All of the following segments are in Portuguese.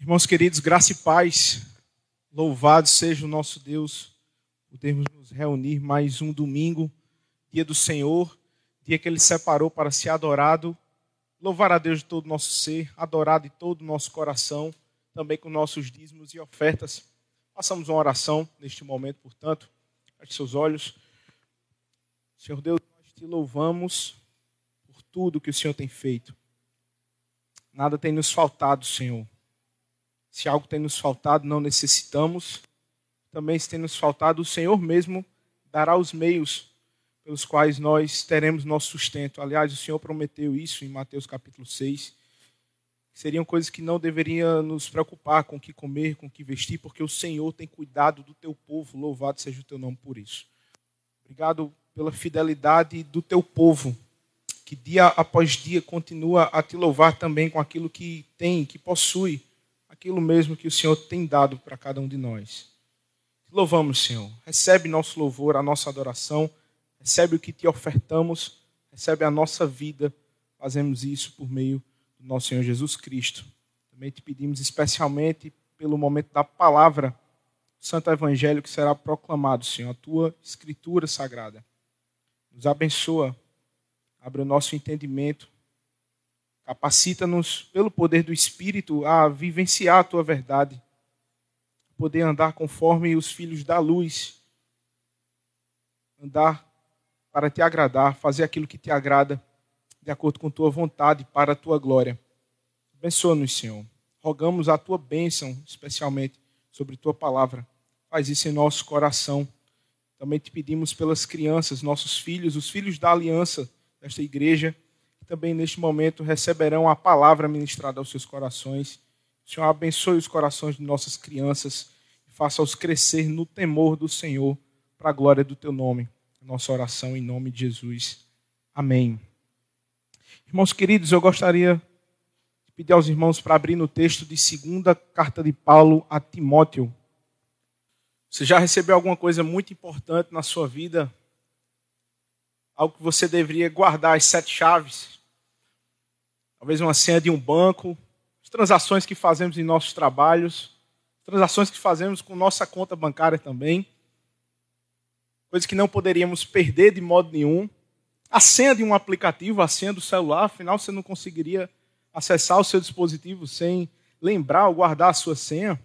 Irmãos queridos, graça e paz, louvado seja o nosso Deus, podermos nos reunir mais um domingo, dia do Senhor, dia que Ele separou para ser adorado, louvar a Deus de todo o nosso ser, adorado de todo o nosso coração, também com nossos dízimos e ofertas. Façamos uma oração neste momento, portanto, feche seus olhos. Senhor Deus, nós te louvamos por tudo que o Senhor tem feito. Nada tem nos faltado, Senhor se algo tem nos faltado, não necessitamos. Também se tem nos faltado, o Senhor mesmo dará os meios pelos quais nós teremos nosso sustento. Aliás, o Senhor prometeu isso em Mateus capítulo 6. Seriam coisas que não deveriam nos preocupar com o que comer, com o que vestir, porque o Senhor tem cuidado do teu povo. Louvado seja o teu nome por isso. Obrigado pela fidelidade do teu povo, que dia após dia continua a te louvar também com aquilo que tem, que possui aquilo mesmo que o Senhor tem dado para cada um de nós. louvamos, Senhor. Recebe nosso louvor, a nossa adoração, recebe o que te ofertamos, recebe a nossa vida. Fazemos isso por meio do nosso Senhor Jesus Cristo. Também te pedimos especialmente pelo momento da palavra, o Santo Evangelho que será proclamado, Senhor, a tua escritura sagrada. Nos abençoa, abre o nosso entendimento Capacita-nos, pelo poder do Espírito, a vivenciar a tua verdade, poder andar conforme os filhos da luz, andar para te agradar, fazer aquilo que te agrada, de acordo com tua vontade, para a tua glória. Abençoa-nos, Senhor. Rogamos a tua bênção, especialmente sobre tua palavra. Faz isso em nosso coração. Também te pedimos pelas crianças, nossos filhos, os filhos da aliança desta igreja também neste momento receberão a palavra ministrada aos seus corações. O Senhor abençoe os corações de nossas crianças e faça-os crescer no temor do Senhor, para a glória do teu nome. Nossa oração em nome de Jesus. Amém. Irmãos queridos, eu gostaria de pedir aos irmãos para abrir no texto de segunda carta de Paulo a Timóteo. Você já recebeu alguma coisa muito importante na sua vida? Algo que você deveria guardar as sete chaves? Talvez uma senha de um banco, as transações que fazemos em nossos trabalhos, transações que fazemos com nossa conta bancária também, coisas que não poderíamos perder de modo nenhum. A senha de um aplicativo, a senha do celular, afinal você não conseguiria acessar o seu dispositivo sem lembrar ou guardar a sua senha.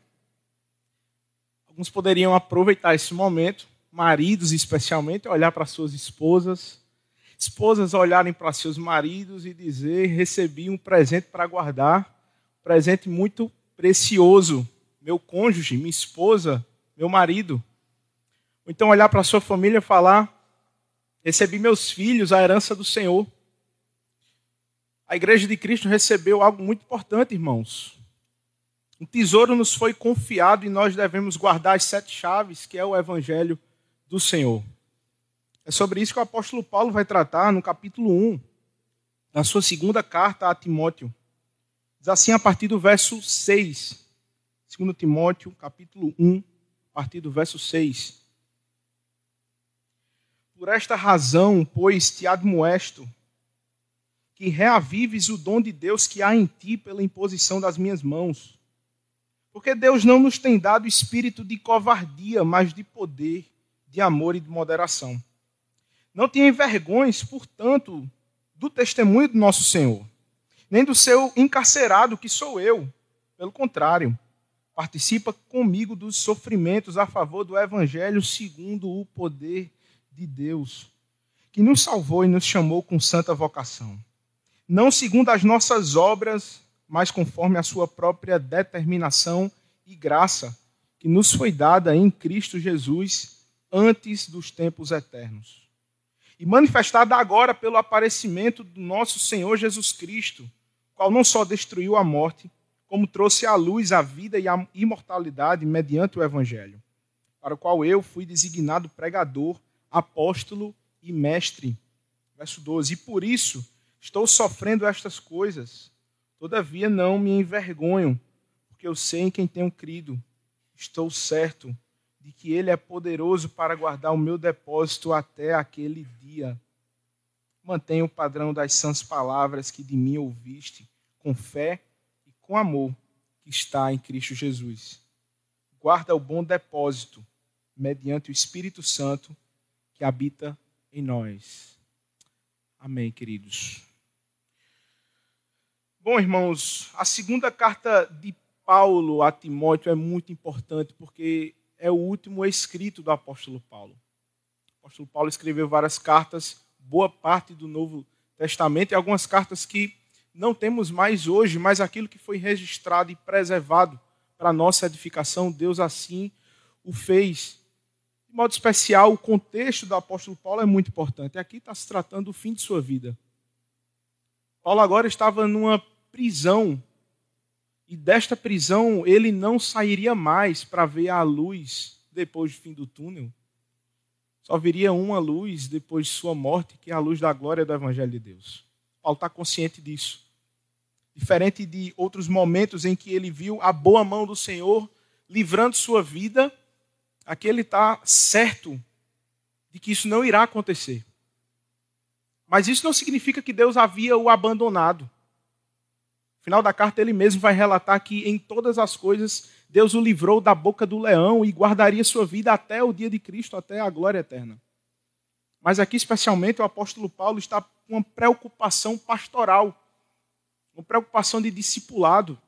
Alguns poderiam aproveitar esse momento, maridos especialmente, olhar para suas esposas esposas olharem para seus maridos e dizer: recebi um presente para guardar, um presente muito precioso, meu cônjuge, minha esposa, meu marido. Ou então olhar para sua família e falar: recebi meus filhos, a herança do Senhor. A igreja de Cristo recebeu algo muito importante, irmãos. Um tesouro nos foi confiado e nós devemos guardar as sete chaves, que é o evangelho do Senhor. É sobre isso que o apóstolo Paulo vai tratar no capítulo 1, na sua segunda carta a Timóteo. Diz assim a partir do verso 6. 2 Timóteo, capítulo 1, a partir do verso 6. Por esta razão, pois, te admoesto, que reavives o dom de Deus que há em ti pela imposição das minhas mãos. Porque Deus não nos tem dado espírito de covardia, mas de poder, de amor e de moderação. Não tenha vergonhas, portanto, do testemunho do nosso Senhor, nem do seu encarcerado, que sou eu. Pelo contrário, participa comigo dos sofrimentos a favor do Evangelho segundo o poder de Deus, que nos salvou e nos chamou com santa vocação. Não segundo as nossas obras, mas conforme a sua própria determinação e graça, que nos foi dada em Cristo Jesus antes dos tempos eternos e manifestada agora pelo aparecimento do nosso Senhor Jesus Cristo, qual não só destruiu a morte, como trouxe à luz a vida e a imortalidade mediante o Evangelho, para o qual eu fui designado pregador, apóstolo e mestre. Verso 12: E por isso estou sofrendo estas coisas, todavia não me envergonho, porque eu sei em quem tenho crido. Estou certo de que Ele é poderoso para guardar o meu depósito até aquele dia. Mantenha o padrão das sãs palavras que de mim ouviste, com fé e com amor, que está em Cristo Jesus. Guarda o bom depósito mediante o Espírito Santo que habita em nós. Amém, queridos. Bom, irmãos, a segunda carta de Paulo a Timóteo é muito importante porque é o último escrito do apóstolo Paulo. O apóstolo Paulo escreveu várias cartas, boa parte do Novo Testamento e algumas cartas que não temos mais hoje, mas aquilo que foi registrado e preservado para nossa edificação, Deus assim o fez. De modo especial, o contexto do apóstolo Paulo é muito importante. Aqui está se tratando do fim de sua vida. Paulo agora estava numa prisão, e desta prisão ele não sairia mais para ver a luz depois do fim do túnel. Só viria uma luz depois de sua morte, que é a luz da glória do Evangelho de Deus. Paulo está consciente disso. Diferente de outros momentos em que ele viu a boa mão do Senhor livrando sua vida, aqui ele está certo de que isso não irá acontecer. Mas isso não significa que Deus havia o abandonado. Final da carta, ele mesmo vai relatar que em todas as coisas Deus o livrou da boca do leão e guardaria sua vida até o dia de Cristo, até a glória eterna. Mas aqui, especialmente, o apóstolo Paulo está com uma preocupação pastoral, uma preocupação de discipulado.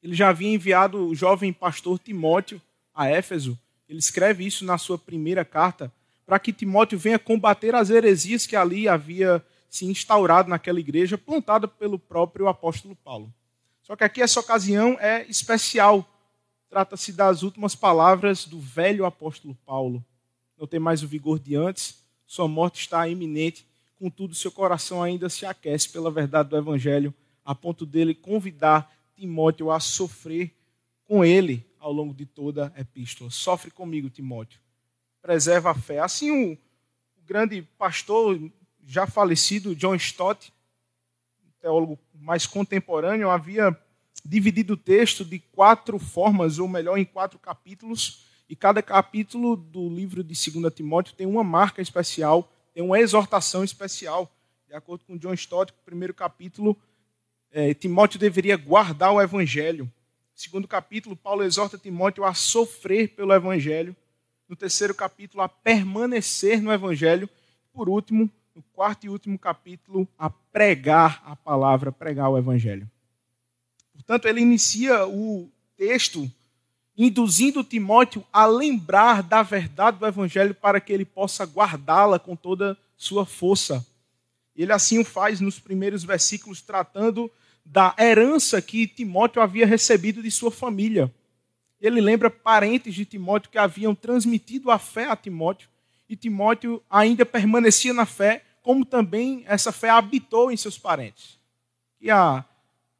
Ele já havia enviado o jovem pastor Timóteo a Éfeso. Ele escreve isso na sua primeira carta, para que Timóteo venha combater as heresias que ali havia se instaurado naquela igreja, plantada pelo próprio apóstolo Paulo. Só que aqui essa ocasião é especial, Trata-se das últimas palavras do velho apóstolo Paulo. Não tem mais o vigor de antes, sua morte está iminente, contudo, seu coração ainda se aquece pela verdade do Evangelho, a ponto dele convidar Timóteo a sofrer com ele ao longo de toda a epístola. Sofre comigo, Timóteo. Preserva a fé. Assim, o, o grande pastor já falecido, John Stott, teólogo mais contemporâneo, havia dividido o texto de quatro formas, ou melhor, em quatro capítulos, e cada capítulo do livro de 2 Timóteo tem uma marca especial, tem uma exortação especial. De acordo com John Stott, o primeiro capítulo, é, Timóteo deveria guardar o evangelho. segundo capítulo, Paulo exorta Timóteo a sofrer pelo evangelho. No terceiro capítulo, a permanecer no evangelho. Por último, no quarto e último capítulo, a pregar a palavra, pregar o evangelho. Portanto, ele inicia o texto induzindo Timóteo a lembrar da verdade do Evangelho para que ele possa guardá-la com toda sua força. Ele assim o faz nos primeiros versículos, tratando da herança que Timóteo havia recebido de sua família. Ele lembra parentes de Timóteo que haviam transmitido a fé a Timóteo, e Timóteo ainda permanecia na fé, como também essa fé habitou em seus parentes. E a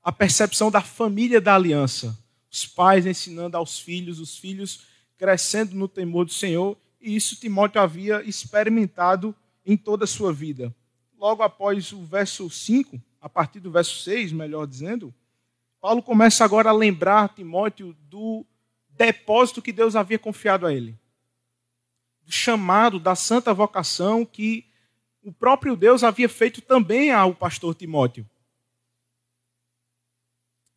a percepção da família da aliança. Os pais ensinando aos filhos, os filhos crescendo no temor do Senhor, e isso Timóteo havia experimentado em toda a sua vida. Logo após o verso 5, a partir do verso 6, melhor dizendo, Paulo começa agora a lembrar Timóteo do depósito que Deus havia confiado a ele. Do chamado, da santa vocação que o próprio Deus havia feito também ao pastor Timóteo.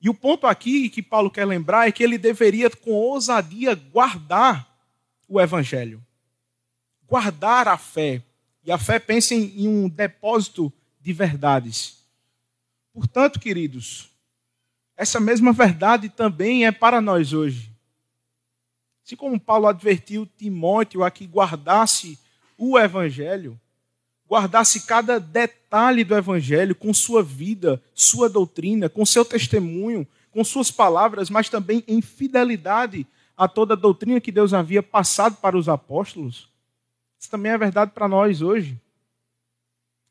E o ponto aqui que Paulo quer lembrar é que ele deveria, com ousadia, guardar o evangelho, guardar a fé. E a fé pensa em, um depósito de verdades. Portanto, queridos, essa mesma verdade também é para nós hoje. Assim como Paulo advertiu Timóteo a que guardasse o evangelho, guardasse cada detalhe do Evangelho com sua vida, sua doutrina, com seu testemunho, com suas palavras, mas também em fidelidade a toda a doutrina que Deus havia passado para os apóstolos. Isso também é verdade para nós hoje.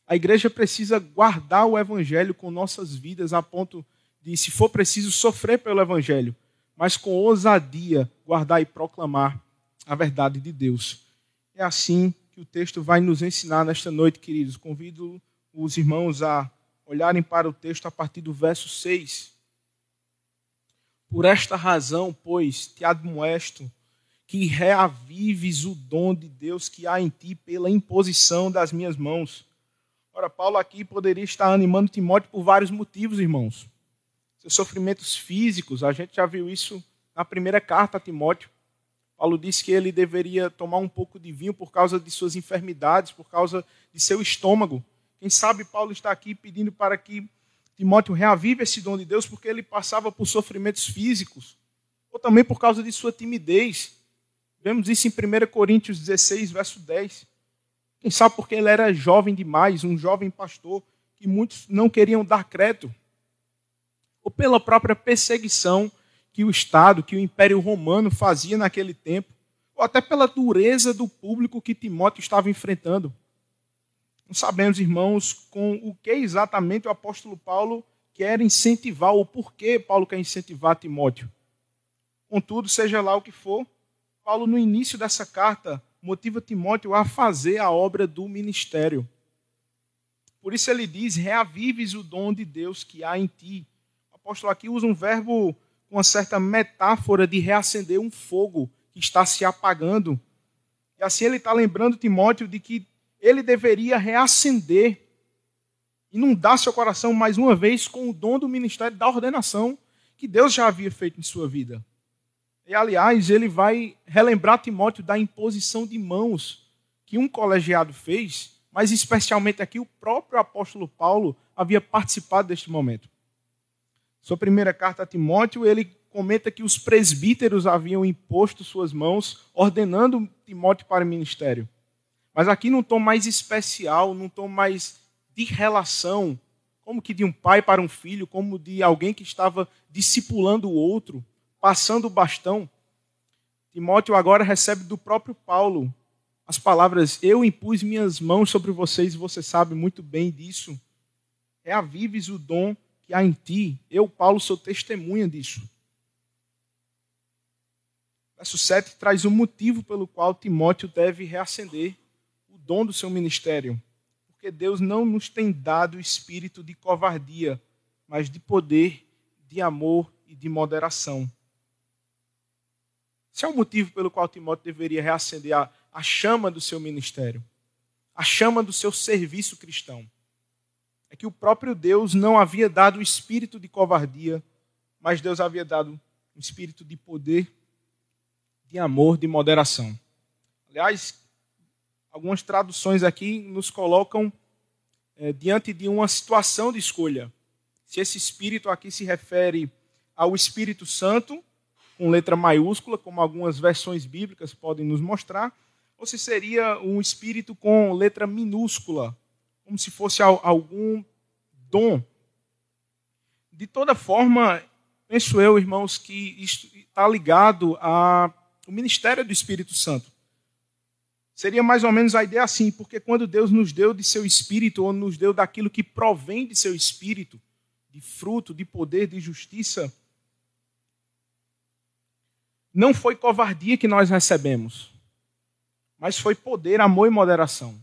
A igreja precisa guardar o Evangelho com nossas vidas, a ponto de, se for preciso, sofrer pelo Evangelho, mas com ousadia guardar e proclamar a verdade de Deus. É assim que o texto vai nos ensinar nesta noite, queridos. Convido os irmãos a olharem para o texto a partir do verso 6. Por esta razão, pois, te admoesto que reavives o dom de Deus que há em ti pela imposição das minhas mãos. Ora, Paulo aqui poderia estar animando Timóteo por vários motivos, irmãos. Seus sofrimentos físicos. A gente já viu isso na primeira carta a Timóteo. Paulo disse que ele deveria tomar um pouco de vinho por causa de suas enfermidades, por causa de seu estômago. Quem sabe Paulo está aqui pedindo para que Timóteo reavive esse dom de Deus porque ele passava por sofrimentos físicos, ou também por causa de sua timidez. Vemos isso em 1 Coríntios 16, verso 10. Quem sabe porque ele era jovem demais, um jovem pastor, que muitos não queriam dar crédito. Ou pela própria perseguição que o Estado, que o Império Romano fazia naquele tempo, ou até pela dureza do público que Timóteo estava enfrentando. Não sabemos, irmãos, com o que exatamente o apóstolo Paulo quer incentivar, ou por que Paulo quer incentivar Timóteo. Contudo, seja lá o que for, Paulo, no início dessa carta, motiva Timóteo a fazer a obra do ministério. Por isso ele diz: reavives o dom de Deus que há em ti. Apóstolo aqui usa um verbo com uma certa metáfora de reacender um fogo que está se apagando. E assim ele está lembrando Timóteo de que ele deveria reacender, inundar seu coração mais uma vez com o dom do ministério da ordenação que Deus já havia feito em sua vida. E, aliás, ele vai relembrar Timóteo da imposição de mãos que um colegiado fez, mas especialmente aqui o próprio apóstolo Paulo havia participado deste momento. Sua primeira carta a Timóteo, ele comenta que os presbíteros haviam imposto suas mãos, ordenando Timóteo para o ministério. Mas aqui num tom mais especial, num tom mais de relação, como que de um pai para um filho, como de alguém que estava discipulando o outro passando o bastão, Timóteo agora recebe do próprio Paulo as palavras: Eu impus minhas mãos sobre vocês você sabe muito bem disso. Reavives o dom que há em ti. Eu, Paulo, sou testemunha disso. Verso 7 traz o um motivo pelo qual Timóteo deve reacender o dom do seu ministério. Porque Deus não nos tem dado espírito de covardia, mas de poder, de amor e de moderação. Esse é o motivo pelo qual Timóteo deveria reacender a, a chama do seu ministério, a chama do seu serviço cristão. É que o próprio Deus não havia dado o espírito de covardia, mas Deus havia dado um espírito de poder, de amor, de moderação. Aliás, algumas traduções aqui nos colocam é, diante de uma situação de escolha. Se esse espírito aqui se refere ao Espírito Santo, com letra maiúscula, como algumas versões bíblicas podem nos mostrar, ou se seria um espírito com letra minúscula, como se fosse algum dom. De toda forma, penso eu, irmãos, que está ligado ao ministério do Espírito Santo. Seria mais ou menos a ideia assim, porque quando Deus nos deu de seu espírito, ou nos deu daquilo que provém de seu espírito, de fruto, de poder, de justiça, não foi covardia que nós recebemos, mas foi poder, amor e moderação.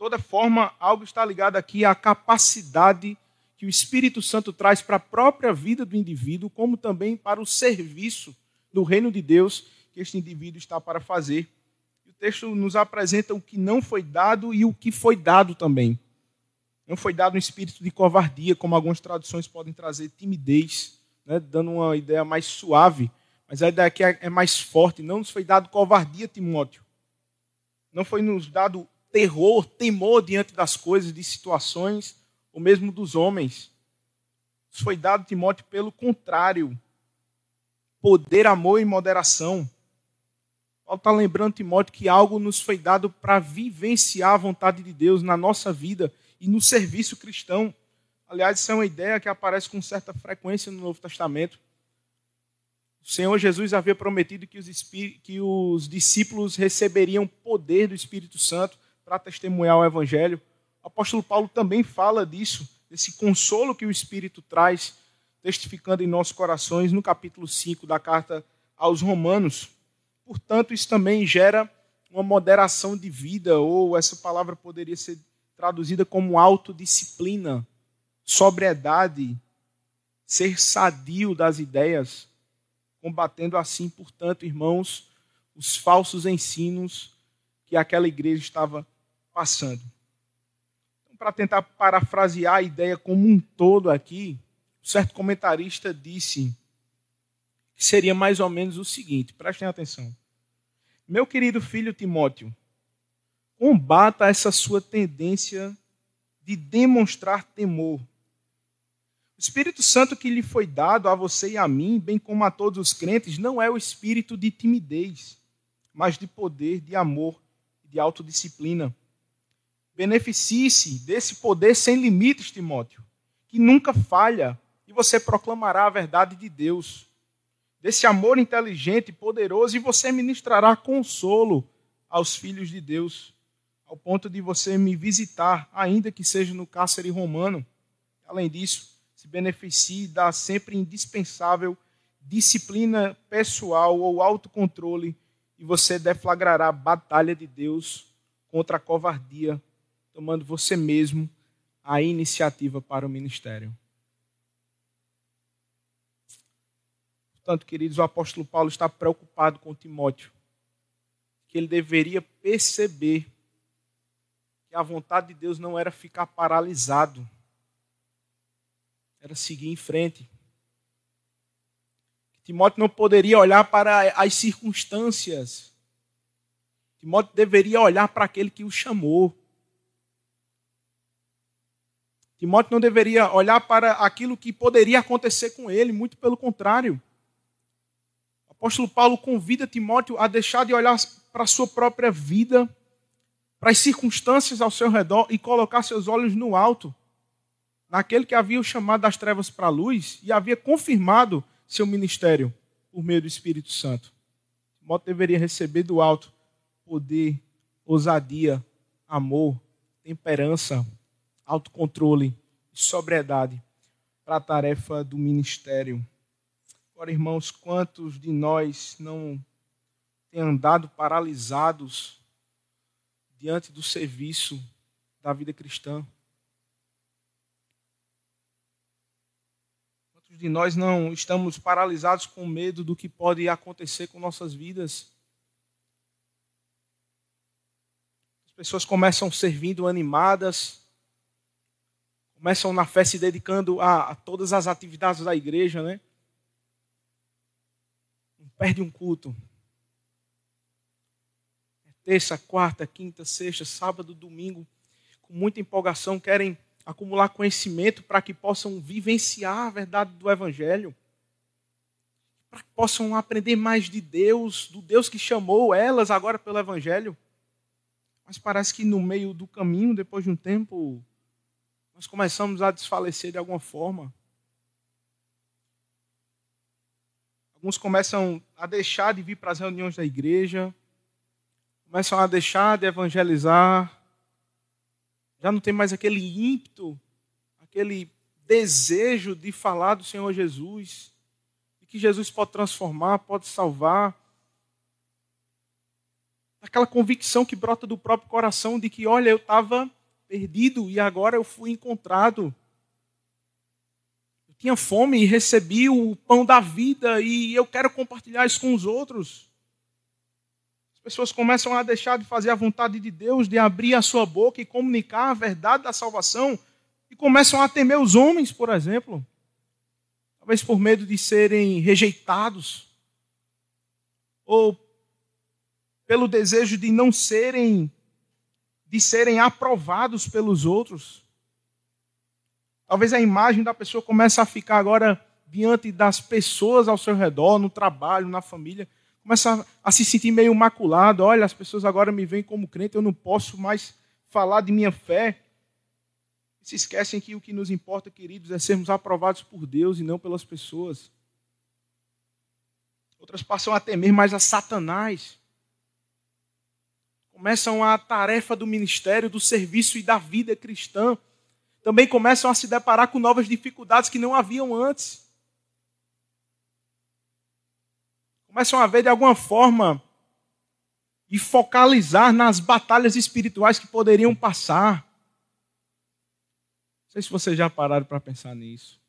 Toda forma, algo está ligado aqui à capacidade que o Espírito Santo traz para a própria vida do indivíduo, como também para o serviço do reino de Deus que este indivíduo está para fazer. O texto nos apresenta o que não foi dado e o que foi dado também. Não foi dado um espírito de covardia, como algumas traduções podem trazer, timidez, né, dando uma ideia mais suave mas a ideia aqui é, é mais forte. Não nos foi dado covardia, Timóteo. Não foi nos dado terror, temor diante das coisas, de situações, ou mesmo dos homens. Nos foi dado, Timóteo, pelo contrário. Poder, amor e moderação. Paulo está lembrando, Timóteo, que algo nos foi dado para vivenciar a vontade de Deus na nossa vida e no serviço cristão. Aliás, isso é uma ideia que aparece com certa frequência no Novo Testamento. O Senhor Jesus havia prometido que os, que os discípulos receberiam poder do Espírito Santo para testemunhar o Evangelho. O apóstolo Paulo também fala disso, desse consolo que o Espírito traz, testificando em nossos corações, no capítulo 5 da carta aos Romanos. Portanto, isso também gera uma moderação de vida, ou essa palavra poderia ser traduzida como autodisciplina, sobriedade, ser sadio das ideias combatendo assim, portanto, irmãos, os falsos ensinos que aquela igreja estava passando. Então, para tentar parafrasear a ideia como um todo aqui, certo comentarista disse que seria mais ou menos o seguinte: prestem atenção. Meu querido filho Timóteo, combata essa sua tendência de demonstrar temor. O Espírito Santo que lhe foi dado a você e a mim, bem como a todos os crentes, não é o espírito de timidez, mas de poder, de amor e de autodisciplina. Beneficie-se desse poder sem limites, Timóteo, que nunca falha, e você proclamará a verdade de Deus. Desse amor inteligente e poderoso, e você ministrará consolo aos filhos de Deus ao ponto de você me visitar, ainda que seja no cárcere romano. Além disso, se beneficie da sempre indispensável disciplina pessoal ou autocontrole e você deflagrará a batalha de Deus contra a covardia, tomando você mesmo a iniciativa para o ministério. Portanto, queridos, o apóstolo Paulo está preocupado com Timóteo, que ele deveria perceber que a vontade de Deus não era ficar paralisado, era seguir em frente. Timóteo não poderia olhar para as circunstâncias. Timóteo deveria olhar para aquele que o chamou. Timóteo não deveria olhar para aquilo que poderia acontecer com ele, muito pelo contrário. O apóstolo Paulo convida Timóteo a deixar de olhar para a sua própria vida para as circunstâncias ao seu redor e colocar seus olhos no alto, naquele que havia o chamado das trevas para a luz e havia confirmado seu ministério por meio do Espírito Santo. Timóteo deveria receber do alto poder, ousadia, amor, temperança, autocontrole e sobriedade para a tarefa do ministério. Agora, irmãos, quantos de nós não têm andado paralisados diante do serviço da vida cristã. Quantos de nós não estamos paralisados com medo do que pode acontecer com nossas vidas? As pessoas começam servindo animadas, começam na fé se dedicando a, a todas as atividades da igreja, né? Perde um culto, terça, quarta, quinta, sexta, sábado, domingo, com muita empolgação, querem acumular conhecimento para que possam vivenciar a verdade do Evangelho, para que possam aprender mais de Deus, do Deus que chamou elas agora pelo Evangelho. Mas parece que no meio do caminho, depois de um tempo, nós começamos a desfalecer de alguma forma. Alguns começam a deixar de vir para as reuniões da igreja, começam a deixar de evangelizar, já não tem mais aquele ímpeto, aquele desejo de falar do Senhor Jesus, e que Jesus pode transformar, pode salvar. Aquela convicção que brota do próprio coração de que, olha, eu estava perdido e agora eu fui encontrado. Eu tinha fome e recebi o pão da vida e eu quero compartilhar isso com os outros. As pessoas começam a deixar de fazer a vontade de Deus, de abrir a sua boca e comunicar a verdade da salvação, e começam a temer os homens, por exemplo. Talvez por medo de serem rejeitados, ou pelo desejo de não serem de serem aprovados pelos outros. Talvez a imagem da pessoa comece a ficar agora diante das pessoas ao seu redor, no trabalho, na família, começa a se sentir meio maculado. Olha, as pessoas agora me veem como crente, eu não posso mais falar de minha fé. Se esquecem que o que nos importa, queridos, é sermos aprovados por Deus e não pelas pessoas. Outras passam a temer mais a Satanás. Começam a tarefa do ministério, do serviço e da vida cristã. Também começam a se deparar com novas dificuldades que não haviam antes. começam a ver de alguma forma e focalizar nas batalhas espirituais que poderiam passar. Não sei se vocês já pararam para pensar nisso.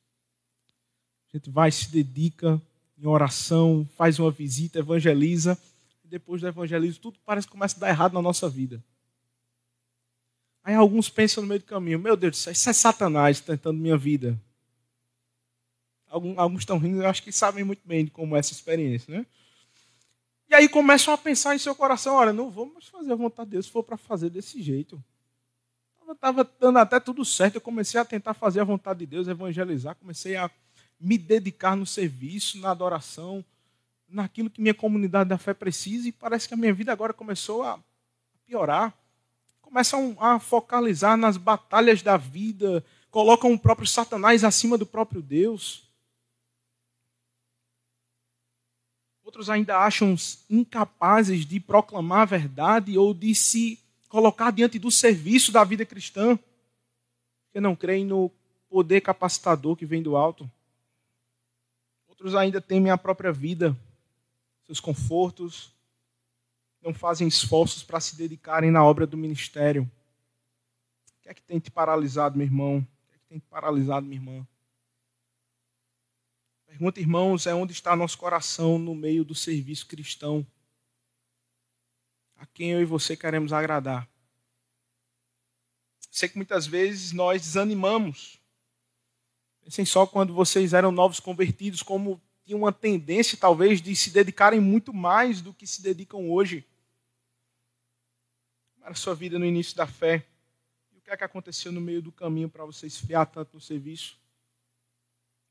A gente vai, se dedica em oração, faz uma visita, evangeliza, depois do evangelismo tudo parece que começa a dar errado na nossa vida. Aí alguns pensam no meio do caminho, meu Deus, isso é Satanás tentando minha vida. Alguns, alguns estão rindo, eu acho que sabem muito bem de como é essa experiência, né? E aí começam a pensar em seu coração, olha, não vou mais fazer a vontade de Deus se for para fazer desse jeito. Estava dando até tudo certo, eu comecei a tentar fazer a vontade de Deus, evangelizar, comecei a me dedicar no serviço, na adoração, naquilo que minha comunidade da fé precisa, e parece que a minha vida agora começou a piorar. Começam a focalizar nas batalhas da vida, colocam o próprio Satanás acima do próprio Deus. Outros ainda acham incapazes de proclamar a verdade ou de se colocar diante do serviço da vida cristã, porque não creem no poder capacitador que vem do alto. Outros ainda temem a própria vida, seus confortos, não fazem esforços para se dedicarem na obra do ministério. O que é que tem te paralisado, meu irmão? O que é que tem te paralisado, minha irmã? Pergunta, irmãos, é onde está nosso coração no meio do serviço cristão? A quem eu e você queremos agradar? Sei que muitas vezes nós desanimamos. Pensem só quando vocês eram novos convertidos, como tinham uma tendência, talvez, de se dedicarem muito mais do que se dedicam hoje. Para a sua vida no início da fé. E o que é que aconteceu no meio do caminho para você esfriar tanto no serviço?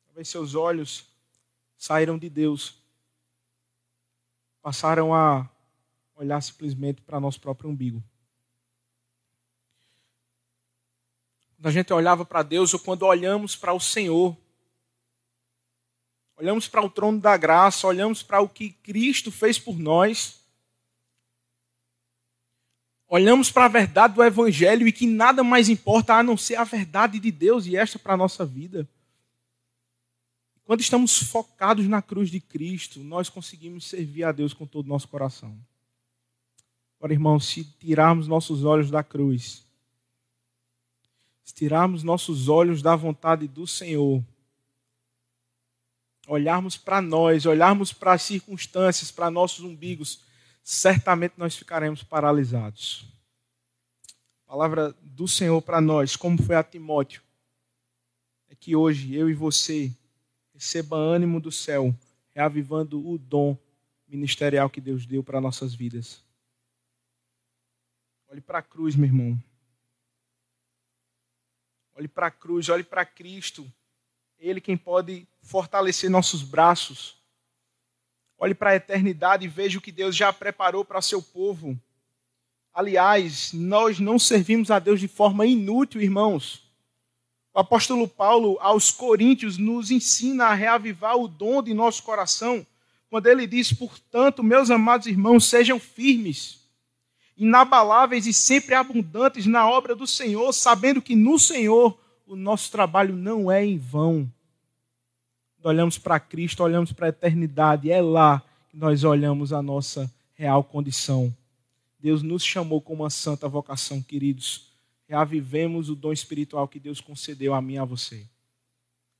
Talvez seus olhos saíram de Deus, passaram a olhar simplesmente para nosso próprio umbigo. Quando a gente olhava para Deus ou quando olhamos para o Senhor, olhamos para o trono da graça, olhamos para o que Cristo fez por nós, olhamos para a verdade do Evangelho e que nada mais importa a não ser a verdade de Deus e esta para a nossa vida. Quando estamos focados na cruz de Cristo, nós conseguimos servir a Deus com todo o nosso coração. Agora, irmãos, se tirarmos nossos olhos da cruz, se tirarmos nossos olhos da vontade do Senhor, olharmos para nós, olharmos para as circunstâncias, para nossos umbigos, certamente nós ficaremos paralisados. A palavra do Senhor para nós, como foi a Timóteo, é que hoje eu e você receba ânimo do céu, reavivando o dom ministerial que Deus deu para nossas vidas. Olhe para a cruz, meu irmão. Olhe para a cruz, olhe para Cristo. Ele quem pode fortalecer nossos braços. Olhe para a eternidade e veja o que Deus já preparou para seu povo. Aliás, nós não servimos a Deus de forma inútil, irmãos. O apóstolo Paulo, aos Coríntios, nos ensina a reavivar o dom de nosso coração, quando ele diz: Portanto, meus amados irmãos, sejam firmes, inabaláveis e sempre abundantes na obra do Senhor, sabendo que no Senhor o nosso trabalho não é em vão. Olhamos para Cristo, olhamos para a eternidade, é lá que nós olhamos a nossa real condição. Deus nos chamou com uma santa vocação, queridos reavivemos o dom espiritual que Deus concedeu a mim e a você.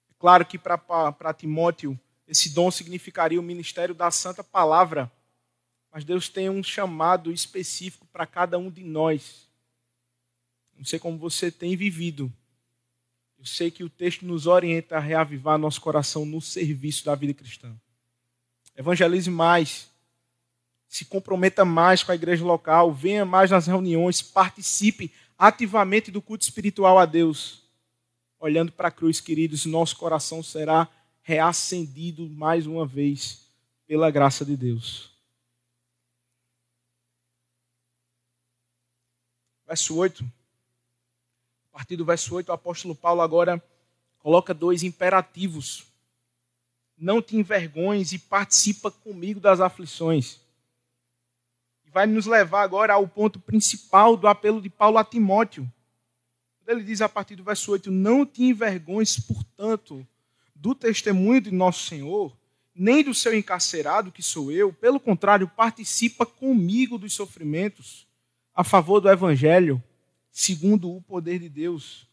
É claro que para Timóteo, esse dom significaria o ministério da santa palavra, mas Deus tem um chamado específico para cada um de nós. Não sei como você tem vivido. Eu sei que o texto nos orienta a reavivar nosso coração no serviço da vida cristã. Evangelize mais. Se comprometa mais com a igreja local. Venha mais nas reuniões. Participe ativamente do culto espiritual a Deus, olhando para a cruz, queridos, nosso coração será reacendido mais uma vez pela graça de Deus. Verso 8. Partir do verso 8, o apóstolo Paulo agora coloca dois imperativos. Não te envergonhes e participa comigo das aflições vai nos levar agora ao ponto principal do apelo de Paulo a Timóteo. Ele diz a partir do verso 8: Não te envergonhes, portanto, do testemunho de nosso Senhor, nem do seu encarcerado, que sou eu. Pelo contrário, participa comigo dos sofrimentos a favor do Evangelho, segundo o poder de Deus.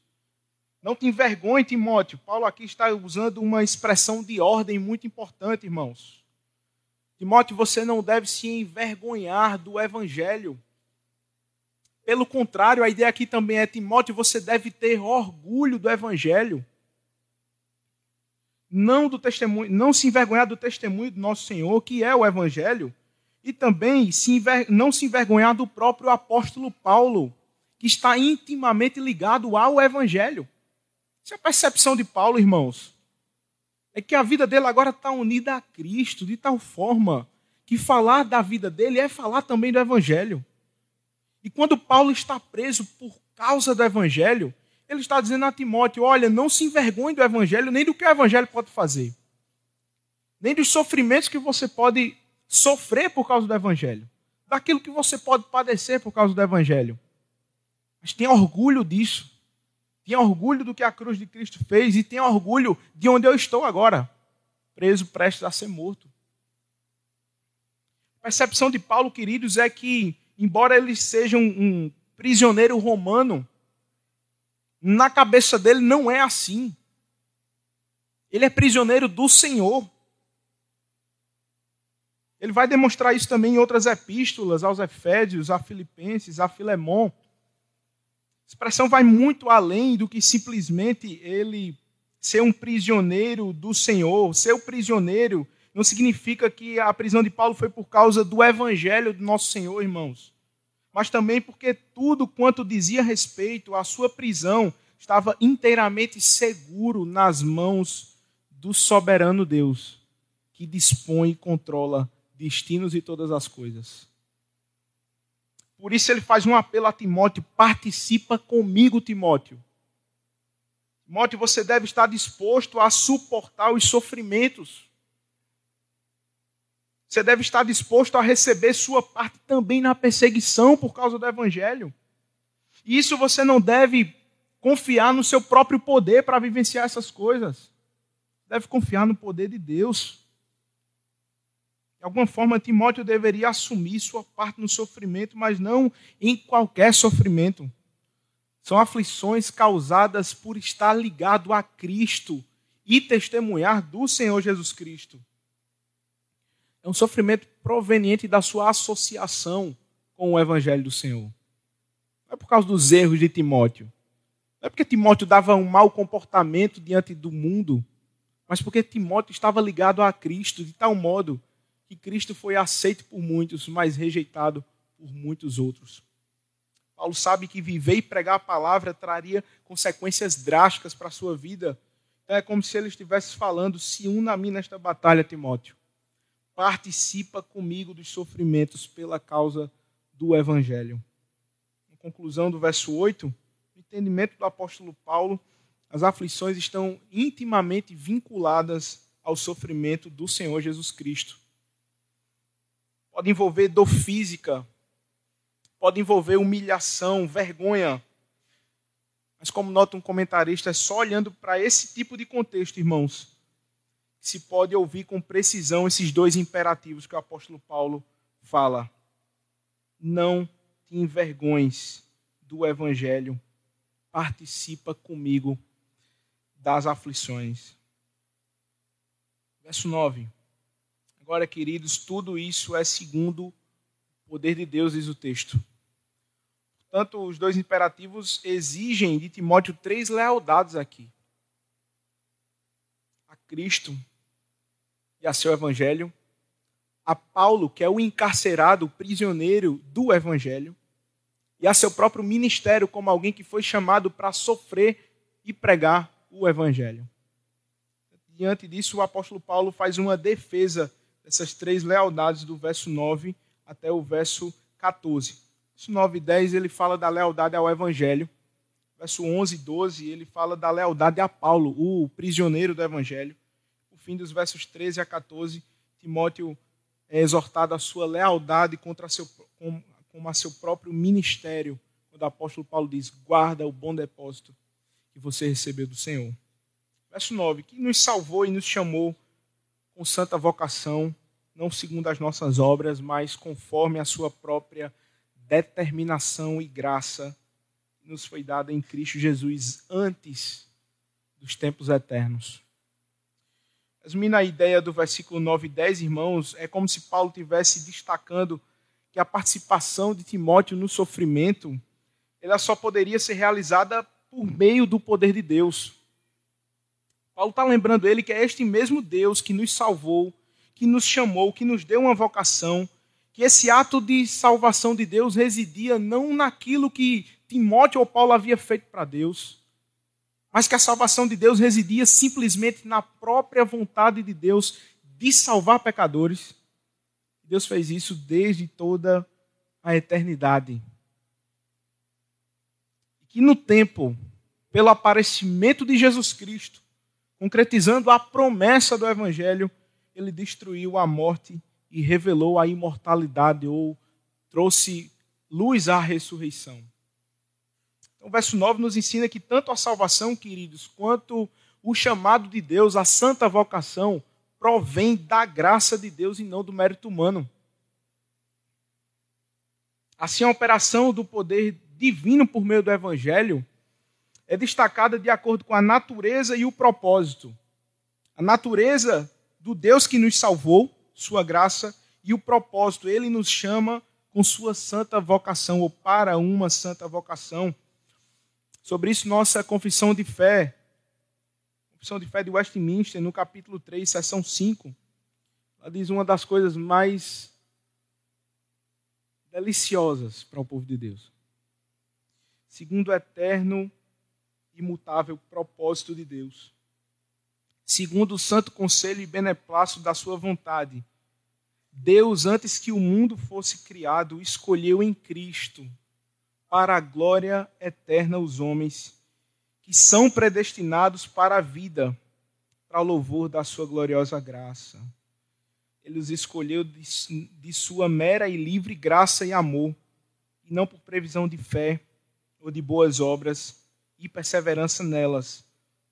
Não te envergonhe, Timóteo. Paulo aqui está usando uma expressão de ordem muito importante, irmãos. Timóteo, você não deve se envergonhar do evangelho. Pelo contrário, a ideia aqui também é: Timóteo, você deve ter orgulho do evangelho. não do testemunho, não se envergonhar do testemunho do nosso Senhor, que é o evangelho, e também se não se envergonhar do próprio apóstolo Paulo, que está intimamente ligado ao evangelho. Essa é a percepção de Paulo, irmãos. É que a vida dele agora está unida a Cristo de tal forma que falar da vida dele é falar também do evangelho. E quando Paulo está preso por causa do evangelho, ele está dizendo a Timóteo: olha, não se envergonhe do Evangelho, nem do que o Evangelho pode fazer, nem dos sofrimentos que você pode sofrer por causa do Evangelho, daquilo que você pode padecer por causa do Evangelho. Mas tenha orgulho disso. Tenha orgulho do que a cruz de Cristo fez e tenha orgulho de onde eu estou agora, preso, prestes a ser morto. A percepção de Paulo, queridos, é que, embora ele seja um, um prisioneiro romano, na cabeça dele não é assim. Ele é prisioneiro do Senhor. Ele vai demonstrar isso também em outras epístolas, aos Efésios, a Filipenses, a Filemon. A expressão vai muito além do que simplesmente ele ser um prisioneiro do Senhor. Ser o prisioneiro não significa que a prisão de Paulo foi por causa do evangelho do nosso Senhor, irmãos mas também porque tudo quanto dizia respeito à sua prisão estava inteiramente seguro nas mãos do soberano Deus, que dispõe e controla destinos e todas as coisas. Por isso ele faz um apelo a Timóteo: participa comigo, Timóteo. Timóteo, você deve estar disposto a suportar os sofrimentos. Você deve estar disposto a receber sua parte também na perseguição por causa do Evangelho. E isso você não deve confiar no seu próprio poder para vivenciar essas coisas. Deve confiar no poder de Deus. De alguma forma, Timóteo deveria assumir sua parte no sofrimento, mas não em qualquer sofrimento. São aflições causadas por estar ligado a Cristo e testemunhar do Senhor Jesus Cristo. É um sofrimento proveniente da sua associação com o Evangelho do Senhor. Não é por causa dos erros de Timóteo. Não é porque Timóteo dava um mau comportamento diante do mundo, mas porque Timóteo estava ligado a Cristo de tal modo que Cristo foi aceito por muitos, mas rejeitado por muitos outros. Paulo sabe que viver e pregar a palavra traria consequências drásticas para a sua vida. Então é como se ele estivesse falando: se una a mim nesta batalha, Timóteo participa comigo dos sofrimentos pela causa do Evangelho. Na conclusão do verso 8, no entendimento do apóstolo Paulo, as aflições estão intimamente vinculadas ao sofrimento do Senhor Jesus Cristo. Pode envolver dor física, pode envolver humilhação, vergonha. Mas, como nota um comentarista, é só olhando para esse tipo de contexto, irmãos, se pode ouvir com precisão esses dois imperativos que o apóstolo Paulo fala. Não te envergonhes do evangelho, participa comigo das aflições. Verso 9. Agora, queridos, tudo isso é segundo o poder de Deus, diz o texto. Portanto, os dois imperativos exigem de Timóteo três lealdades aqui: a Cristo, e a seu evangelho, a Paulo, que é o encarcerado, o prisioneiro do evangelho, e a seu próprio ministério como alguém que foi chamado para sofrer e pregar o evangelho. Diante disso, o apóstolo Paulo faz uma defesa dessas três lealdades do verso 9 até o verso 14. Verso 9 e 10 ele fala da lealdade ao evangelho. Verso 11 e 12 ele fala da lealdade a Paulo, o prisioneiro do evangelho fim dos versos 13 a 14, Timóteo é exortado à sua lealdade contra seu, com, com a seu próprio ministério, quando o apóstolo Paulo diz: guarda o bom depósito que você recebeu do Senhor. Verso 9: Que nos salvou e nos chamou com santa vocação, não segundo as nossas obras, mas conforme a sua própria determinação e graça nos foi dada em Cristo Jesus antes dos tempos eternos Resumindo a ideia do versículo 9 e 10, irmãos, é como se Paulo tivesse destacando que a participação de Timóteo no sofrimento, ela só poderia ser realizada por meio do poder de Deus. Paulo está lembrando ele que é este mesmo Deus que nos salvou, que nos chamou, que nos deu uma vocação, que esse ato de salvação de Deus residia não naquilo que Timóteo ou Paulo havia feito para Deus, mas que a salvação de Deus residia simplesmente na própria vontade de Deus de salvar pecadores. Deus fez isso desde toda a eternidade. E que no tempo, pelo aparecimento de Jesus Cristo, concretizando a promessa do Evangelho, ele destruiu a morte e revelou a imortalidade, ou trouxe luz à ressurreição. Então, o verso 9 nos ensina que tanto a salvação, queridos, quanto o chamado de Deus, a santa vocação, provém da graça de Deus e não do mérito humano. Assim, a operação do poder divino por meio do Evangelho é destacada de acordo com a natureza e o propósito. A natureza do Deus que nos salvou, sua graça, e o propósito, ele nos chama com sua santa vocação, ou para uma santa vocação. Sobre isso, nossa confissão de fé, confissão de fé de Westminster, no capítulo 3, seção 5, ela diz uma das coisas mais deliciosas para o povo de Deus. Segundo o eterno imutável propósito de Deus. Segundo o santo conselho e beneplácito da sua vontade, Deus, antes que o mundo fosse criado, escolheu em Cristo para a glória eterna os homens que são predestinados para a vida, para o louvor da sua gloriosa graça. Ele os escolheu de, de sua mera e livre graça e amor, e não por previsão de fé ou de boas obras, e perseverança nelas,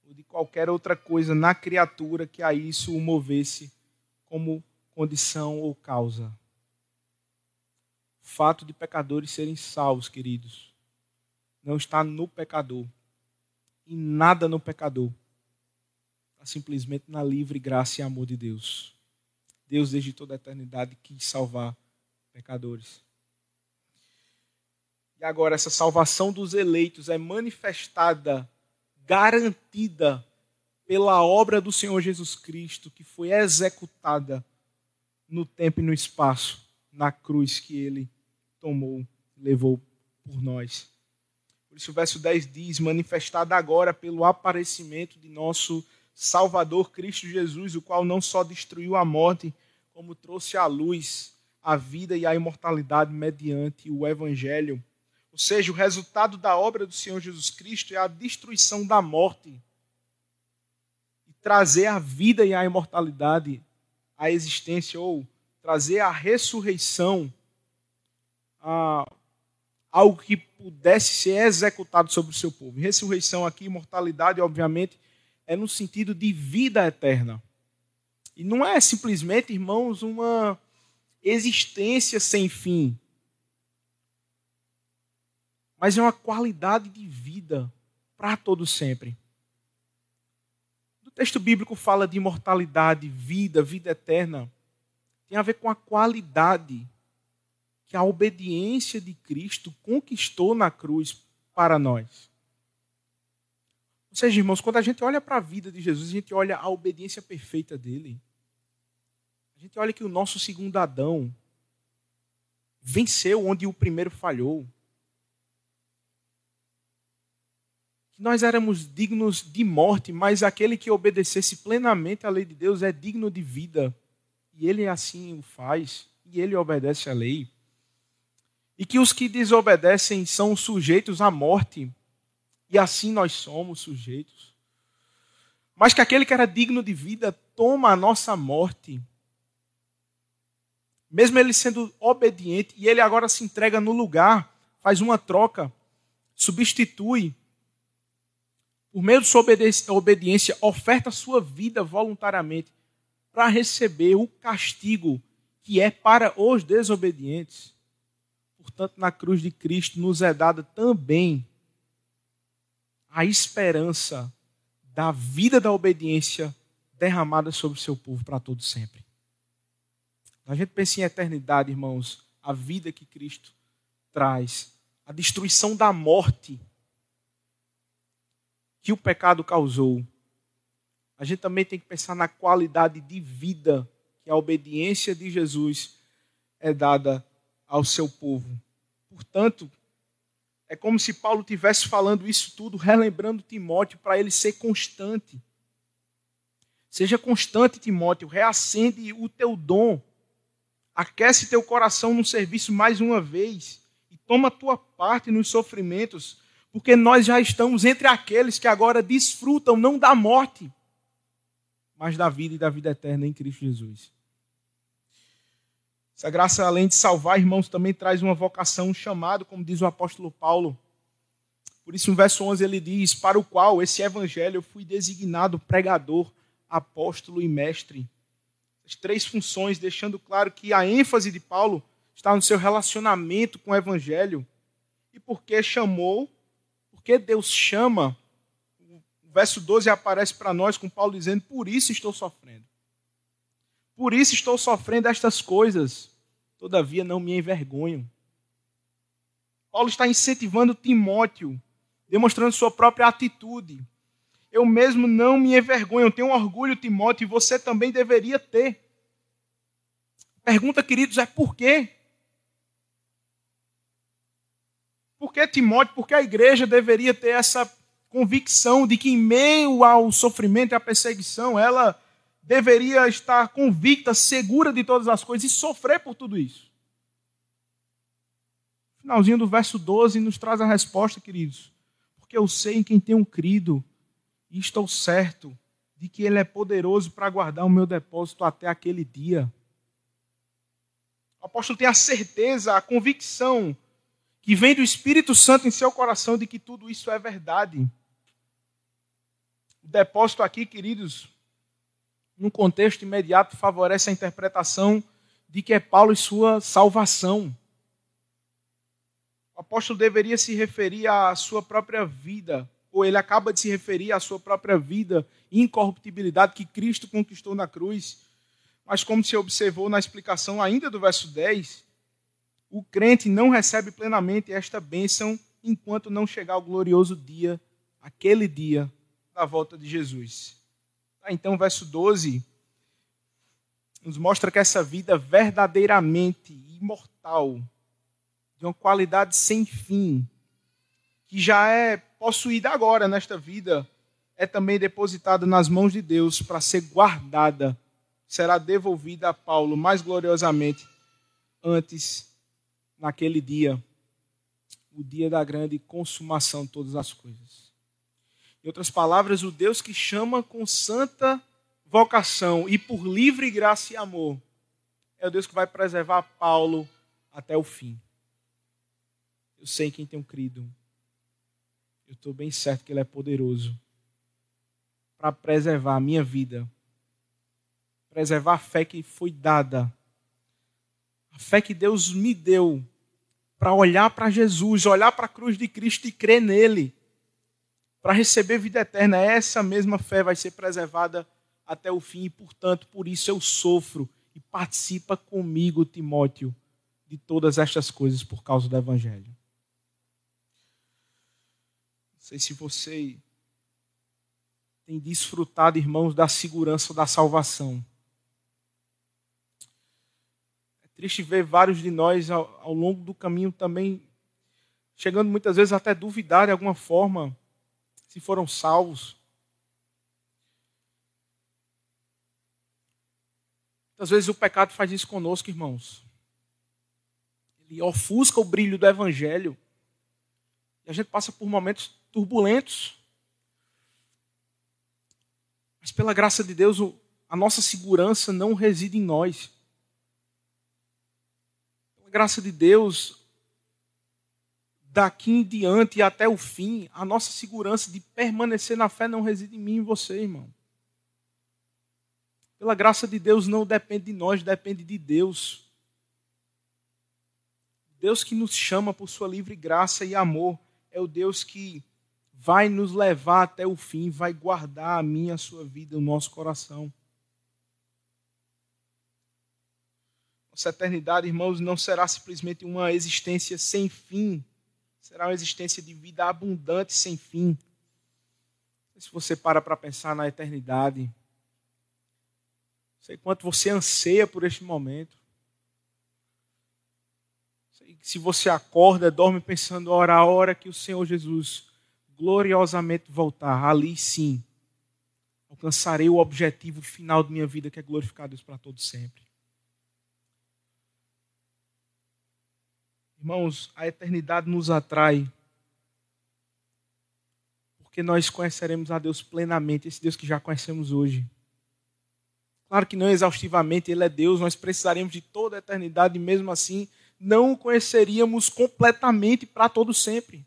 ou de qualquer outra coisa na criatura que a isso o movesse como condição ou causa. O fato de pecadores serem salvos, queridos, não está no pecador, e nada no pecador. Está simplesmente na livre graça e amor de Deus. Deus, desde toda a eternidade, quis salvar pecadores. E agora, essa salvação dos eleitos é manifestada, garantida pela obra do Senhor Jesus Cristo, que foi executada no tempo e no espaço, na cruz que ele tomou, levou por nós. Por isso o verso 10 diz: manifestada agora pelo aparecimento de nosso Salvador Cristo Jesus, o qual não só destruiu a morte, como trouxe à luz a vida e a imortalidade mediante o Evangelho ou seja, o resultado da obra do Senhor Jesus Cristo é a destruição da morte e trazer a vida e a imortalidade à existência, ou trazer a ressurreição a algo que pudesse ser executado sobre o seu povo. Ressurreição aqui, imortalidade, obviamente, é no sentido de vida eterna. E não é simplesmente, irmãos, uma existência sem fim mas é uma qualidade de vida para todo sempre. O texto bíblico fala de imortalidade, vida, vida eterna. Tem a ver com a qualidade que a obediência de Cristo conquistou na cruz para nós. Ou seja, irmãos, quando a gente olha para a vida de Jesus, a gente olha a obediência perfeita dele. A gente olha que o nosso segundo Adão venceu onde o primeiro falhou. Que nós éramos dignos de morte, mas aquele que obedecesse plenamente à lei de Deus é digno de vida. E ele assim o faz, e ele obedece à lei. E que os que desobedecem são sujeitos à morte, e assim nós somos sujeitos. Mas que aquele que era digno de vida toma a nossa morte, mesmo ele sendo obediente, e ele agora se entrega no lugar, faz uma troca, substitui por meio de sua obediência, oferta sua vida voluntariamente para receber o castigo que é para os desobedientes. Portanto, na cruz de Cristo nos é dada também a esperança da vida da obediência derramada sobre o seu povo para todo sempre. A gente pensa em eternidade, irmãos, a vida que Cristo traz, a destruição da morte que o pecado causou, a gente também tem que pensar na qualidade de vida que a obediência de Jesus é dada ao seu povo. Portanto, é como se Paulo tivesse falando isso tudo, relembrando Timóteo para ele ser constante. Seja constante, Timóteo, reacende o teu dom. Aquece teu coração no serviço mais uma vez e toma tua parte nos sofrimentos, porque nós já estamos entre aqueles que agora desfrutam não da morte, mas da vida e da vida eterna em Cristo Jesus. Essa graça, além de salvar, irmãos, também traz uma vocação, um chamado, como diz o apóstolo Paulo. Por isso, no verso 11, ele diz: Para o qual esse evangelho eu fui designado pregador, apóstolo e mestre. As três funções, deixando claro que a ênfase de Paulo está no seu relacionamento com o evangelho. E porque chamou, porque Deus chama, o verso 12 aparece para nós com Paulo dizendo: Por isso estou sofrendo. Por isso estou sofrendo estas coisas, todavia não me envergonho. Paulo está incentivando Timóteo, demonstrando sua própria atitude. Eu mesmo não me envergonho, tenho orgulho, Timóteo, e você também deveria ter. Pergunta, queridos, é por quê? Por que Timóteo? Porque a igreja deveria ter essa convicção de que, em meio ao sofrimento e à perseguição, ela deveria estar convicta, segura de todas as coisas e sofrer por tudo isso. Finalzinho do verso 12 nos traz a resposta, queridos. Porque eu sei em quem tenho crido e estou certo de que Ele é poderoso para guardar o meu depósito até aquele dia. O apóstolo tem a certeza, a convicção que vem do Espírito Santo em seu coração de que tudo isso é verdade. O depósito aqui, queridos, num contexto imediato, favorece a interpretação de que é Paulo e sua salvação. O apóstolo deveria se referir à sua própria vida, ou ele acaba de se referir à sua própria vida e incorruptibilidade que Cristo conquistou na cruz. Mas, como se observou na explicação ainda do verso 10, o crente não recebe plenamente esta bênção enquanto não chegar o glorioso dia, aquele dia da volta de Jesus. Ah, então, verso 12 nos mostra que essa vida verdadeiramente imortal, de uma qualidade sem fim, que já é possuída agora nesta vida, é também depositada nas mãos de Deus para ser guardada, será devolvida a Paulo mais gloriosamente antes, naquele dia, o dia da grande consumação de todas as coisas. Em outras palavras, o Deus que chama com santa vocação e por livre graça e amor é o Deus que vai preservar Paulo até o fim. Eu sei em quem tenho crido. Eu estou bem certo que Ele é poderoso para preservar a minha vida, preservar a fé que foi dada, a fé que Deus me deu para olhar para Jesus, olhar para a cruz de Cristo e crer nele para receber vida eterna, essa mesma fé vai ser preservada até o fim, e, portanto, por isso eu sofro e participa comigo, Timóteo, de todas estas coisas por causa do Evangelho. Não sei se você tem desfrutado, irmãos, da segurança da salvação. É triste ver vários de nós ao, ao longo do caminho também chegando muitas vezes até duvidar de alguma forma se foram salvos. Muitas vezes o pecado faz isso conosco, irmãos. Ele ofusca o brilho do Evangelho. E a gente passa por momentos turbulentos. Mas pela graça de Deus, a nossa segurança não reside em nós. Graça de Deus, daqui em diante e até o fim, a nossa segurança de permanecer na fé não reside em mim e em você, irmão. Pela graça de Deus não depende de nós, depende de Deus. Deus que nos chama por sua livre graça e amor é o Deus que vai nos levar até o fim, vai guardar a minha, a sua vida, o nosso coração. Nossa eternidade, irmãos, não será simplesmente uma existência sem fim, será uma existência de vida abundante sem fim. Se você para para pensar na eternidade, sei quanto você anseia por este momento. Sei se você acorda, dorme pensando, ora, a hora que o Senhor Jesus gloriosamente voltar, ali sim, alcançarei o objetivo final de minha vida, que é glorificar Deus para todo sempre. Irmãos, a eternidade nos atrai porque nós conheceremos a Deus plenamente, esse Deus que já conhecemos hoje. Claro que não exaustivamente, Ele é Deus, nós precisaremos de toda a eternidade e mesmo assim não o conheceríamos completamente para todo sempre.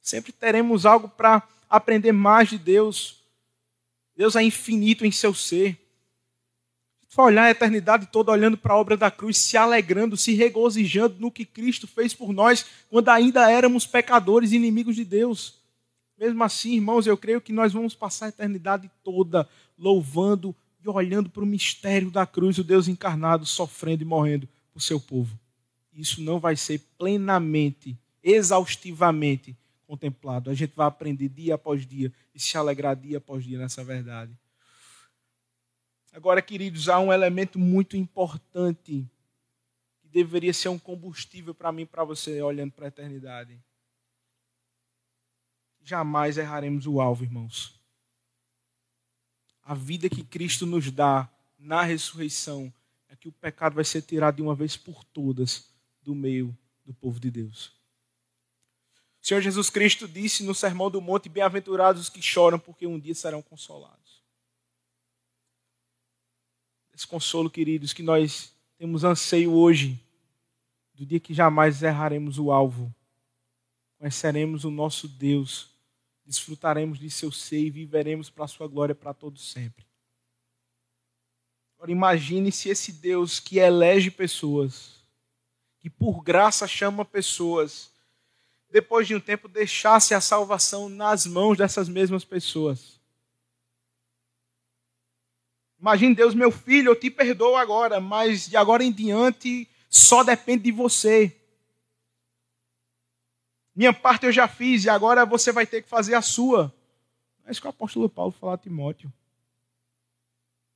Sempre teremos algo para aprender mais de Deus. Deus é infinito em seu ser. For olhar a eternidade toda olhando para a obra da cruz, se alegrando, se regozijando no que Cristo fez por nós, quando ainda éramos pecadores, inimigos de Deus. Mesmo assim, irmãos, eu creio que nós vamos passar a eternidade toda louvando e olhando para o mistério da cruz, o Deus encarnado, sofrendo e morrendo por seu povo. Isso não vai ser plenamente, exaustivamente contemplado. A gente vai aprender dia após dia e se alegrar dia após dia nessa verdade. Agora, queridos, há um elemento muito importante que deveria ser um combustível para mim para você olhando para a eternidade jamais erraremos o alvo, irmãos. A vida que Cristo nos dá na ressurreição é que o pecado vai ser tirado de uma vez por todas do meio do povo de Deus. O Senhor Jesus Cristo disse no Sermão do Monte: Bem-aventurados os que choram, porque um dia serão consolados. Esse consolo, queridos, que nós temos anseio hoje, do dia que jamais erraremos o alvo, conheceremos o nosso Deus desfrutaremos de seu ser e viveremos para a sua glória para todos sempre. Agora imagine se esse Deus que elege pessoas, que por graça chama pessoas, depois de um tempo deixasse a salvação nas mãos dessas mesmas pessoas. Imagine Deus, meu filho, eu te perdoo agora, mas de agora em diante só depende de você. Minha parte eu já fiz e agora você vai ter que fazer a sua. É isso que o apóstolo Paulo fala a Timóteo.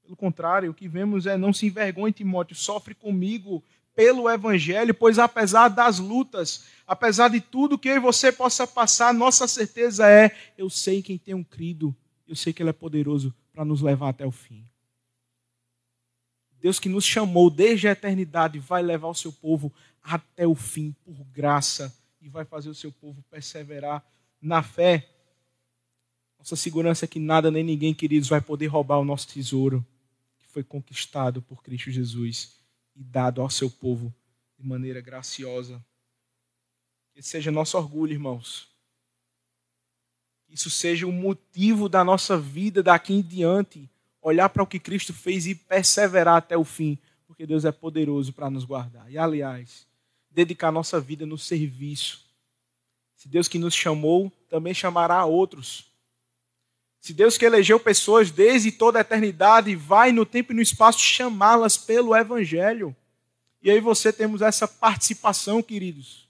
Pelo contrário, o que vemos é não se envergonhe, Timóteo, sofre comigo pelo evangelho, pois apesar das lutas, apesar de tudo que eu e você possa passar, nossa certeza é: eu sei quem tem um crido, eu sei que ele é poderoso para nos levar até o fim. Deus que nos chamou desde a eternidade vai levar o seu povo até o fim por graça e vai fazer o seu povo perseverar na fé. Nossa segurança é que nada nem ninguém, queridos, vai poder roubar o nosso tesouro que foi conquistado por Cristo Jesus e dado ao seu povo de maneira graciosa. Que seja nosso orgulho, irmãos. Que isso seja o motivo da nossa vida daqui em diante. Olhar para o que Cristo fez e perseverar até o fim, porque Deus é poderoso para nos guardar. E aliás, dedicar nossa vida no serviço. Se Deus que nos chamou, também chamará outros. Se Deus que elegeu pessoas desde toda a eternidade, vai no tempo e no espaço chamá-las pelo Evangelho. E aí você temos essa participação, queridos.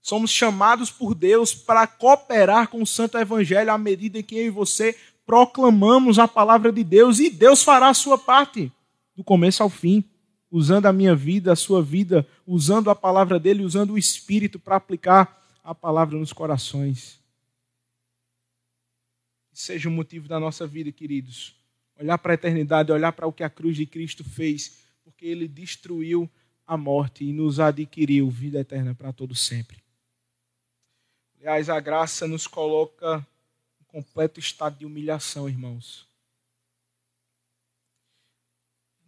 Somos chamados por Deus para cooperar com o Santo Evangelho à medida em que eu e você proclamamos a palavra de Deus e Deus fará a sua parte, do começo ao fim usando a minha vida, a sua vida, usando a palavra dele, usando o Espírito para aplicar a palavra nos corações. Seja o motivo da nossa vida, queridos. Olhar para a eternidade, olhar para o que a cruz de Cristo fez, porque ele destruiu a morte e nos adquiriu vida eterna para todo sempre. Aliás, a graça nos coloca completo estado de humilhação, irmãos.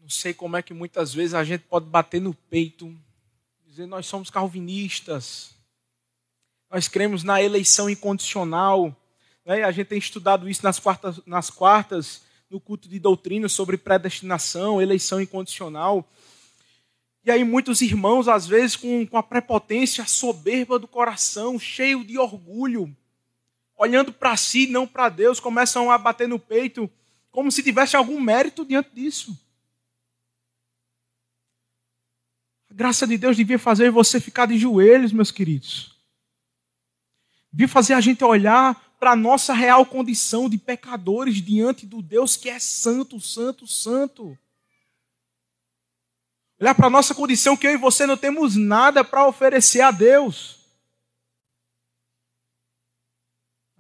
Não sei como é que muitas vezes a gente pode bater no peito, dizer nós somos calvinistas, nós cremos na eleição incondicional. Né? A gente tem estudado isso nas quartas, nas quartas no culto de doutrina sobre predestinação, eleição incondicional. E aí muitos irmãos, às vezes, com, com a prepotência, a soberba do coração, cheio de orgulho, olhando para si, não para Deus, começam a bater no peito, como se tivesse algum mérito diante disso. A graça de Deus devia fazer você ficar de joelhos, meus queridos. Devia fazer a gente olhar para a nossa real condição de pecadores diante do Deus que é santo, santo, santo. Olhar para a nossa condição que eu e você não temos nada para oferecer a Deus.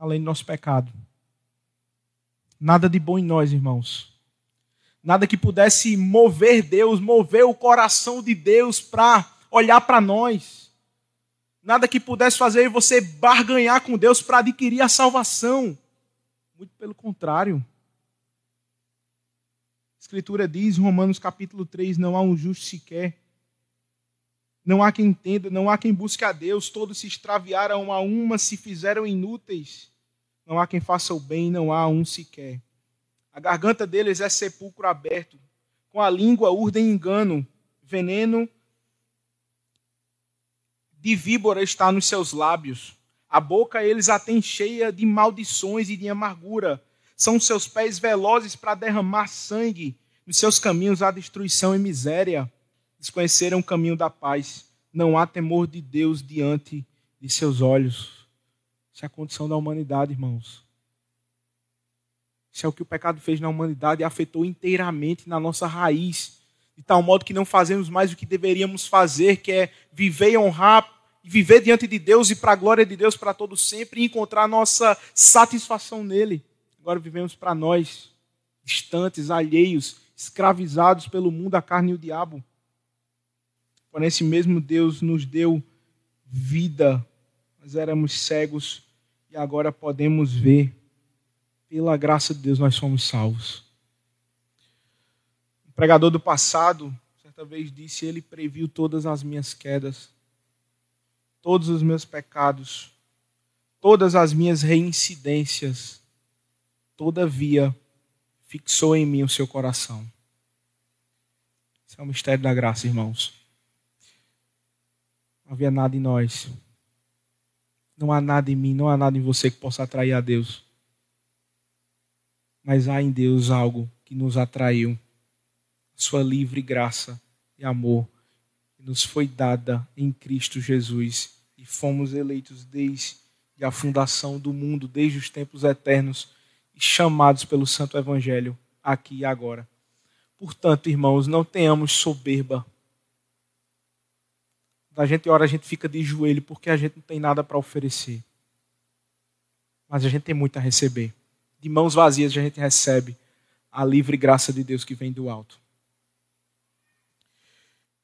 Além do nosso pecado. Nada de bom em nós, irmãos. Nada que pudesse mover Deus, mover o coração de Deus para olhar para nós. Nada que pudesse fazer você barganhar com Deus para adquirir a salvação. Muito pelo contrário. A Escritura diz, Romanos capítulo 3, não há um justo sequer. Não há quem entenda, não há quem busque a Deus. Todos se extraviaram a uma, se fizeram inúteis. Não há quem faça o bem, não há um sequer. A garganta deles é sepulcro aberto. Com a língua urdem engano. Veneno de víbora está nos seus lábios. A boca eles a têm cheia de maldições e de amargura. São seus pés velozes para derramar sangue. Nos seus caminhos há destruição e miséria. Desconheceram o caminho da paz. Não há temor de Deus diante de seus olhos. Essa é a condição da humanidade, irmãos. Isso é o que o pecado fez na humanidade e afetou inteiramente na nossa raiz, de tal modo que não fazemos mais o que deveríamos fazer, que é viver e honrar, viver diante de Deus e para a glória de Deus para todos sempre e encontrar nossa satisfação nele. Agora vivemos para nós, distantes, alheios, escravizados pelo mundo, a carne e o diabo. Porém, esse mesmo Deus nos deu vida. Nós éramos cegos e agora podemos ver. Pela graça de Deus, nós somos salvos. O pregador do passado, certa vez disse: Ele previu todas as minhas quedas, todos os meus pecados, todas as minhas reincidências. Todavia, fixou em mim o seu coração. Esse é o mistério da graça, irmãos. Não havia nada em nós. Não há nada em mim, não há nada em você que possa atrair a Deus mas há em Deus algo que nos atraiu, sua livre graça e amor, que nos foi dada em Cristo Jesus e fomos eleitos desde a fundação do mundo, desde os tempos eternos e chamados pelo Santo Evangelho aqui e agora. Portanto, irmãos, não tenhamos soberba. Da gente hora a gente fica de joelho porque a gente não tem nada para oferecer. Mas a gente tem muito a receber de mãos vazias a gente recebe a livre graça de Deus que vem do alto.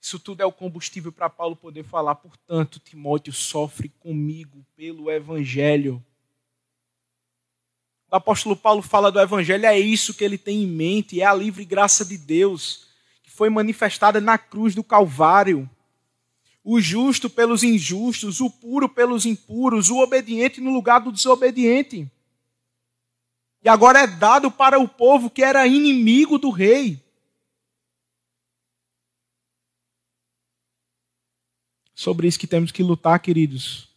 Isso tudo é o combustível para Paulo poder falar, portanto, Timóteo sofre comigo pelo Evangelho. O apóstolo Paulo fala do Evangelho, é isso que ele tem em mente, é a livre graça de Deus, que foi manifestada na cruz do Calvário. O justo pelos injustos, o puro pelos impuros, o obediente no lugar do desobediente e agora é dado para o povo que era inimigo do rei. Sobre isso que temos que lutar, queridos.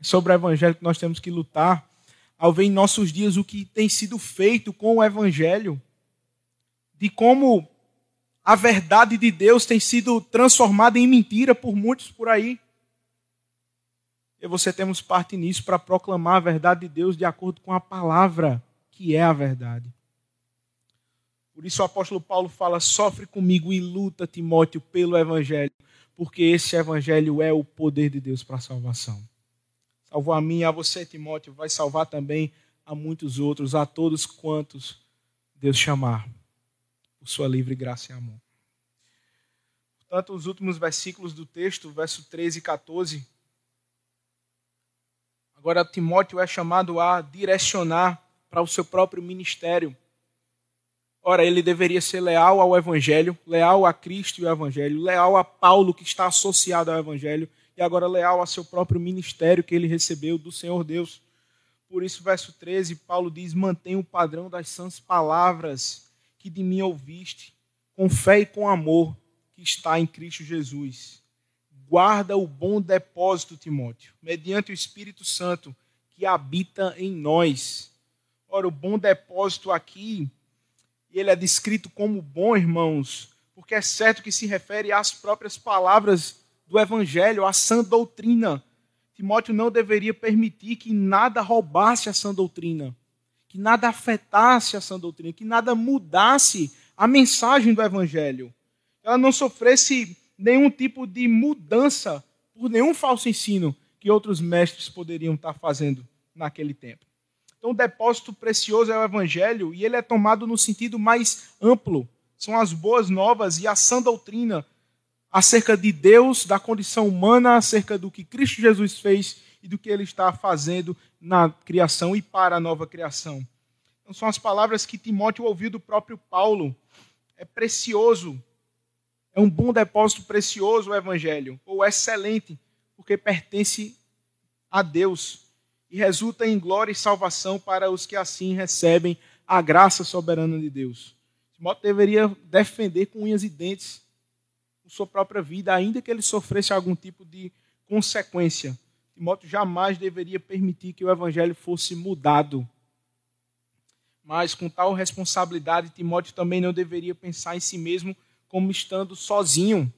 Sobre o evangelho que nós temos que lutar. Ao ver em nossos dias o que tem sido feito com o evangelho, de como a verdade de Deus tem sido transformada em mentira por muitos por aí e você temos parte nisso para proclamar a verdade de Deus de acordo com a palavra, que é a verdade. Por isso o apóstolo Paulo fala: sofre comigo e luta, Timóteo, pelo evangelho, porque esse evangelho é o poder de Deus para a salvação. Salvou a mim a você, Timóteo, vai salvar também a muitos outros, a todos quantos Deus chamar, por sua livre graça e amor. Portanto, os últimos versículos do texto, verso 13 e 14 Agora, Timóteo é chamado a direcionar para o seu próprio ministério. Ora, ele deveria ser leal ao Evangelho, leal a Cristo e ao Evangelho, leal a Paulo, que está associado ao Evangelho, e agora leal ao seu próprio ministério que ele recebeu do Senhor Deus. Por isso, verso 13, Paulo diz: Mantenha o padrão das sãs palavras que de mim ouviste, com fé e com amor que está em Cristo Jesus guarda o bom depósito, Timóteo, mediante o Espírito Santo que habita em nós. Ora, o bom depósito aqui, ele é descrito como bom, irmãos, porque é certo que se refere às próprias palavras do Evangelho, à sã doutrina. Timóteo não deveria permitir que nada roubasse a sã doutrina, que nada afetasse a sã doutrina, que nada mudasse a mensagem do evangelho. Ela não sofresse nenhum tipo de mudança por nenhum falso ensino que outros mestres poderiam estar fazendo naquele tempo. Então, o depósito precioso é o evangelho e ele é tomado no sentido mais amplo. São as boas novas e a sã doutrina acerca de Deus, da condição humana, acerca do que Cristo Jesus fez e do que ele está fazendo na criação e para a nova criação. Então, são as palavras que Timóteo ouviu do próprio Paulo. É precioso, é um bom depósito precioso o Evangelho, ou excelente, porque pertence a Deus e resulta em glória e salvação para os que assim recebem a graça soberana de Deus. Timóteo deveria defender com unhas e dentes sua própria vida, ainda que ele sofresse algum tipo de consequência. Timóteo jamais deveria permitir que o evangelho fosse mudado. Mas com tal responsabilidade, Timóteo também não deveria pensar em si mesmo como estando sozinho.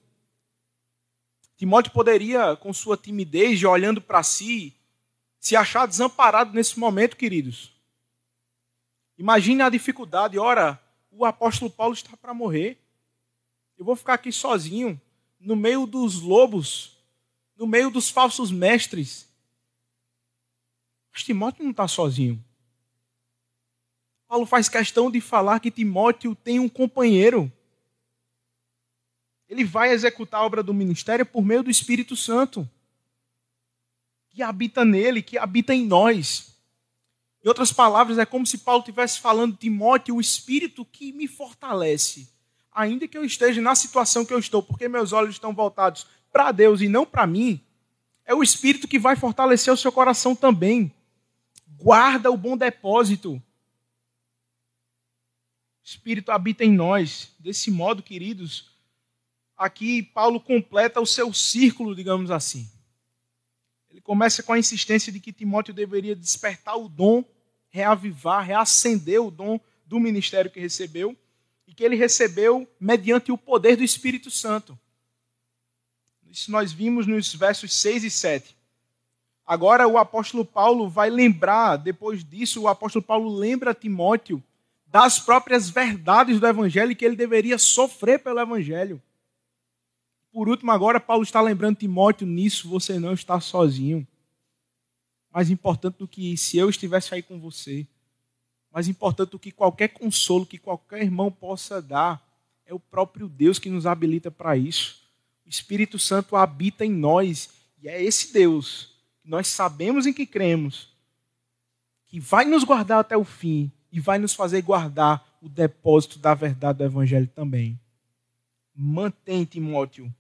Timóteo poderia, com sua timidez e olhando para si, se achar desamparado nesse momento, queridos. Imagine a dificuldade. Ora, o apóstolo Paulo está para morrer. Eu vou ficar aqui sozinho, no meio dos lobos, no meio dos falsos mestres. Mas Timóteo não está sozinho. Paulo faz questão de falar que Timóteo tem um companheiro. Ele vai executar a obra do ministério por meio do Espírito Santo, que habita nele, que habita em nós. Em outras palavras, é como se Paulo estivesse falando, Timóteo, o Espírito que me fortalece ainda que eu esteja na situação que eu estou, porque meus olhos estão voltados para Deus e não para mim, é o Espírito que vai fortalecer o seu coração também. Guarda o bom depósito. O Espírito habita em nós. Desse modo, queridos, aqui Paulo completa o seu círculo, digamos assim. Ele começa com a insistência de que Timóteo deveria despertar o dom, reavivar, reacender o dom do ministério que recebeu e que ele recebeu mediante o poder do Espírito Santo. Isso nós vimos nos versos 6 e 7. Agora o apóstolo Paulo vai lembrar, depois disso, o apóstolo Paulo lembra Timóteo das próprias verdades do evangelho que ele deveria sofrer pelo evangelho. Por último, agora Paulo está lembrando Timóteo nisso, você não está sozinho. Mais importante do que se eu estivesse aí com você, mais importante do que qualquer consolo que qualquer irmão possa dar é o próprio Deus que nos habilita para isso. O Espírito Santo habita em nós e é esse Deus que nós sabemos em que cremos, que vai nos guardar até o fim e vai nos fazer guardar o depósito da verdade do Evangelho também. Mantém, Timóteo,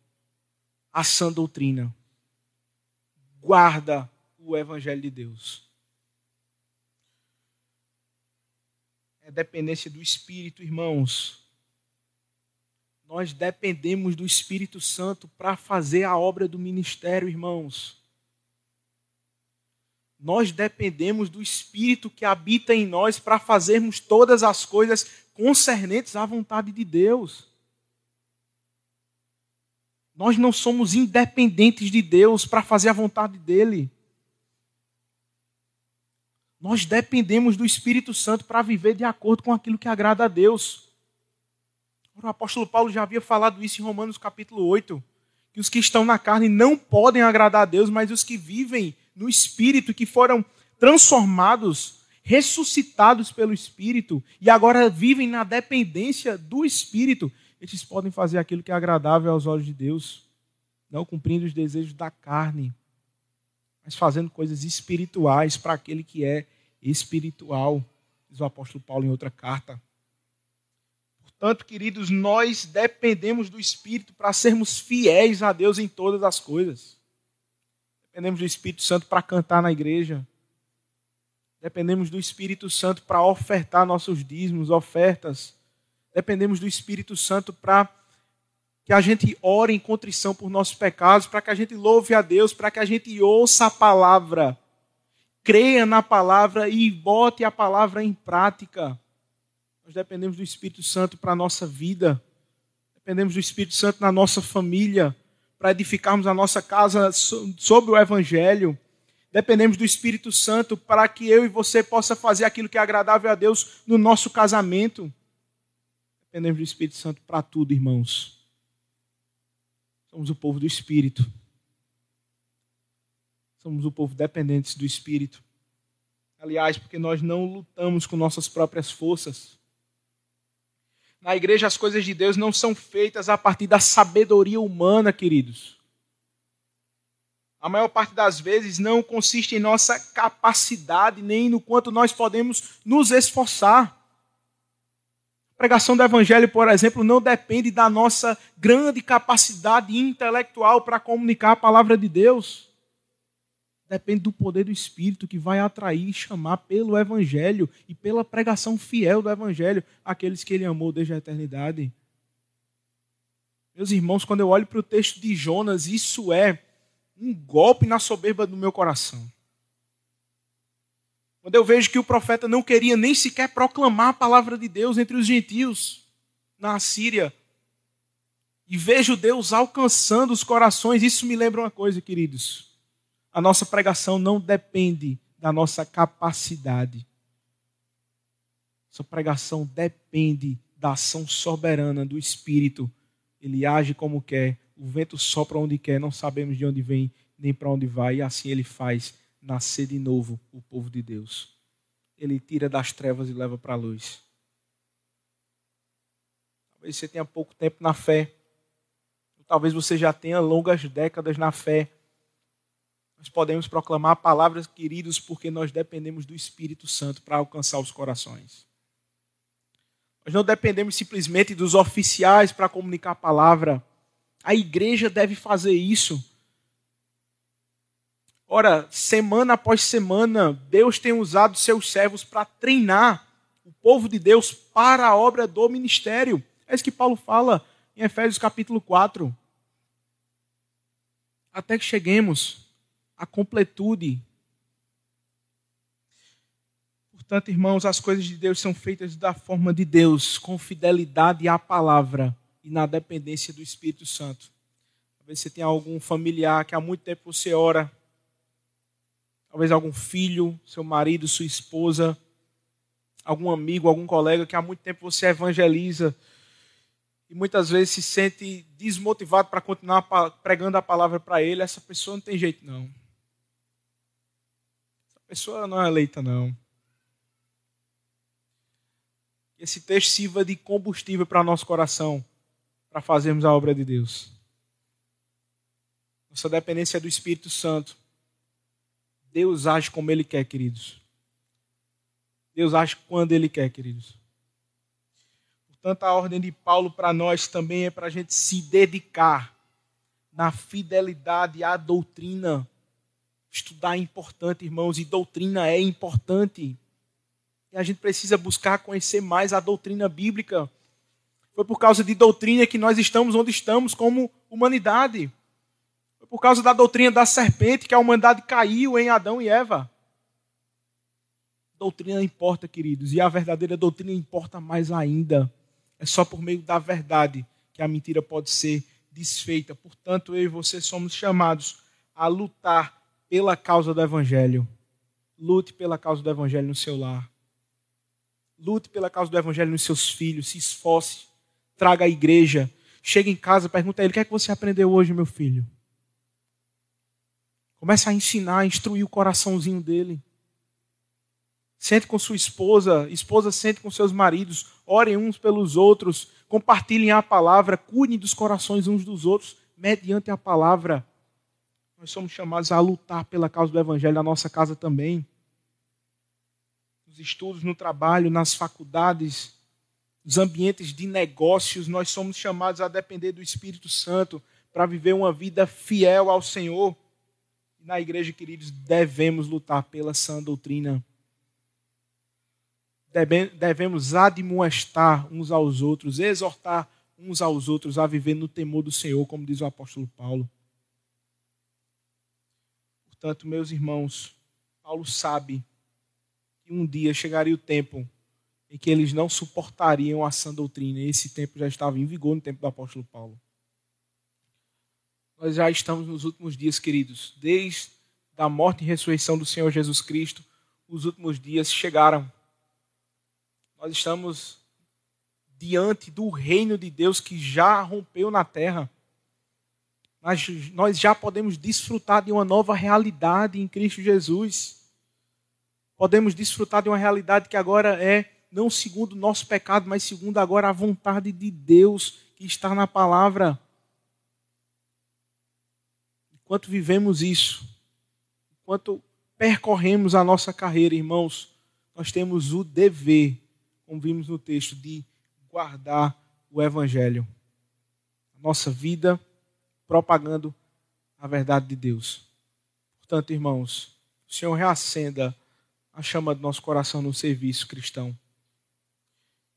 a sã doutrina. Guarda o Evangelho de Deus. é dependência do Espírito, irmãos. Nós dependemos do Espírito Santo para fazer a obra do ministério, irmãos. Nós dependemos do Espírito que habita em nós para fazermos todas as coisas concernentes à vontade de Deus. Nós não somos independentes de Deus para fazer a vontade dEle. Nós dependemos do Espírito Santo para viver de acordo com aquilo que agrada a Deus. O apóstolo Paulo já havia falado isso em Romanos capítulo 8, que os que estão na carne não podem agradar a Deus, mas os que vivem no Espírito, que foram transformados, ressuscitados pelo Espírito e agora vivem na dependência do Espírito, esses podem fazer aquilo que é agradável aos olhos de Deus, não cumprindo os desejos da carne, mas fazendo coisas espirituais para aquele que é espiritual, diz o apóstolo Paulo em outra carta. Portanto, queridos, nós dependemos do Espírito para sermos fiéis a Deus em todas as coisas. Dependemos do Espírito Santo para cantar na igreja. Dependemos do Espírito Santo para ofertar nossos dízimos, ofertas. Dependemos do Espírito Santo para que a gente ore em contrição por nossos pecados, para que a gente louve a Deus, para que a gente ouça a palavra creia na palavra e bote a palavra em prática. Nós dependemos do Espírito Santo para a nossa vida, dependemos do Espírito Santo na nossa família, para edificarmos a nossa casa sobre o Evangelho, dependemos do Espírito Santo para que eu e você possa fazer aquilo que é agradável a Deus no nosso casamento. Dependemos do Espírito Santo para tudo, irmãos. Somos o povo do Espírito. Somos o povo dependentes do Espírito. Aliás, porque nós não lutamos com nossas próprias forças. Na igreja, as coisas de Deus não são feitas a partir da sabedoria humana, queridos. A maior parte das vezes não consiste em nossa capacidade, nem no quanto nós podemos nos esforçar. A pregação do Evangelho, por exemplo, não depende da nossa grande capacidade intelectual para comunicar a palavra de Deus depende do poder do Espírito que vai atrair e chamar pelo Evangelho e pela pregação fiel do Evangelho aqueles que Ele amou desde a eternidade. Meus irmãos, quando eu olho para o texto de Jonas, isso é um golpe na soberba do meu coração. Quando eu vejo que o profeta não queria nem sequer proclamar a palavra de Deus entre os gentios na Síria, e vejo Deus alcançando os corações, isso me lembra uma coisa, queridos a nossa pregação não depende da nossa capacidade. Nossa pregação depende da ação soberana do Espírito. Ele age como quer, o vento sopra onde quer, não sabemos de onde vem nem para onde vai, e assim ele faz nascer de novo o povo de Deus. Ele tira das trevas e leva para a luz. Talvez você tenha pouco tempo na fé, talvez você já tenha longas décadas na fé nós podemos proclamar palavras queridos porque nós dependemos do Espírito Santo para alcançar os corações. Nós não dependemos simplesmente dos oficiais para comunicar a palavra. A igreja deve fazer isso. Ora, semana após semana, Deus tem usado seus servos para treinar o povo de Deus para a obra do ministério. É isso que Paulo fala em Efésios capítulo 4. Até que cheguemos a completude. Portanto, irmãos, as coisas de Deus são feitas da forma de Deus, com fidelidade à palavra e na dependência do Espírito Santo. Talvez você tenha algum familiar que há muito tempo você ora, talvez algum filho, seu marido, sua esposa, algum amigo, algum colega que há muito tempo você evangeliza e muitas vezes se sente desmotivado para continuar pregando a palavra para ele, essa pessoa não tem jeito não pessoa não é eleita, não. Que esse texto sirva de combustível para nosso coração, para fazermos a obra de Deus. Nossa dependência é do Espírito Santo. Deus age como Ele quer, queridos. Deus age quando Ele quer, queridos. Portanto, a ordem de Paulo para nós também é para a gente se dedicar na fidelidade à doutrina Estudar é importante, irmãos, e doutrina é importante. E a gente precisa buscar conhecer mais a doutrina bíblica. Foi por causa de doutrina que nós estamos onde estamos como humanidade. Foi por causa da doutrina da serpente que a humanidade caiu em Adão e Eva. Doutrina importa, queridos, e a verdadeira doutrina importa mais ainda. É só por meio da verdade que a mentira pode ser desfeita. Portanto, eu e você somos chamados a lutar pela causa do Evangelho. Lute pela causa do Evangelho no seu lar. Lute pela causa do Evangelho nos seus filhos. Se esforce. Traga a igreja. Chega em casa, pergunta a ele: o que é que você aprendeu hoje, meu filho? Comece a ensinar, a instruir o coraçãozinho dele. Sente com sua esposa, esposa sente com seus maridos, orem uns pelos outros, compartilhem a palavra, cuidem dos corações uns dos outros, mediante a palavra. Nós somos chamados a lutar pela causa do Evangelho na nossa casa também. Nos estudos, no trabalho, nas faculdades, nos ambientes de negócios, nós somos chamados a depender do Espírito Santo para viver uma vida fiel ao Senhor. Na igreja, queridos, devemos lutar pela sã doutrina. Devemos admoestar uns aos outros, exortar uns aos outros a viver no temor do Senhor, como diz o apóstolo Paulo. Portanto, meus irmãos, Paulo sabe que um dia chegaria o tempo em que eles não suportariam a sã doutrina. E esse tempo já estava em vigor no tempo do apóstolo Paulo. Nós já estamos nos últimos dias, queridos, desde da morte e ressurreição do Senhor Jesus Cristo, os últimos dias chegaram. Nós estamos diante do reino de Deus que já rompeu na terra. Mas nós já podemos desfrutar de uma nova realidade em Cristo Jesus. Podemos desfrutar de uma realidade que agora é não segundo o nosso pecado, mas segundo agora a vontade de Deus que está na palavra. Enquanto vivemos isso, enquanto percorremos a nossa carreira, irmãos, nós temos o dever, como vimos no texto, de guardar o Evangelho. A nossa vida propagando a verdade de Deus. Portanto, irmãos, o Senhor reacenda a chama do nosso coração no serviço cristão.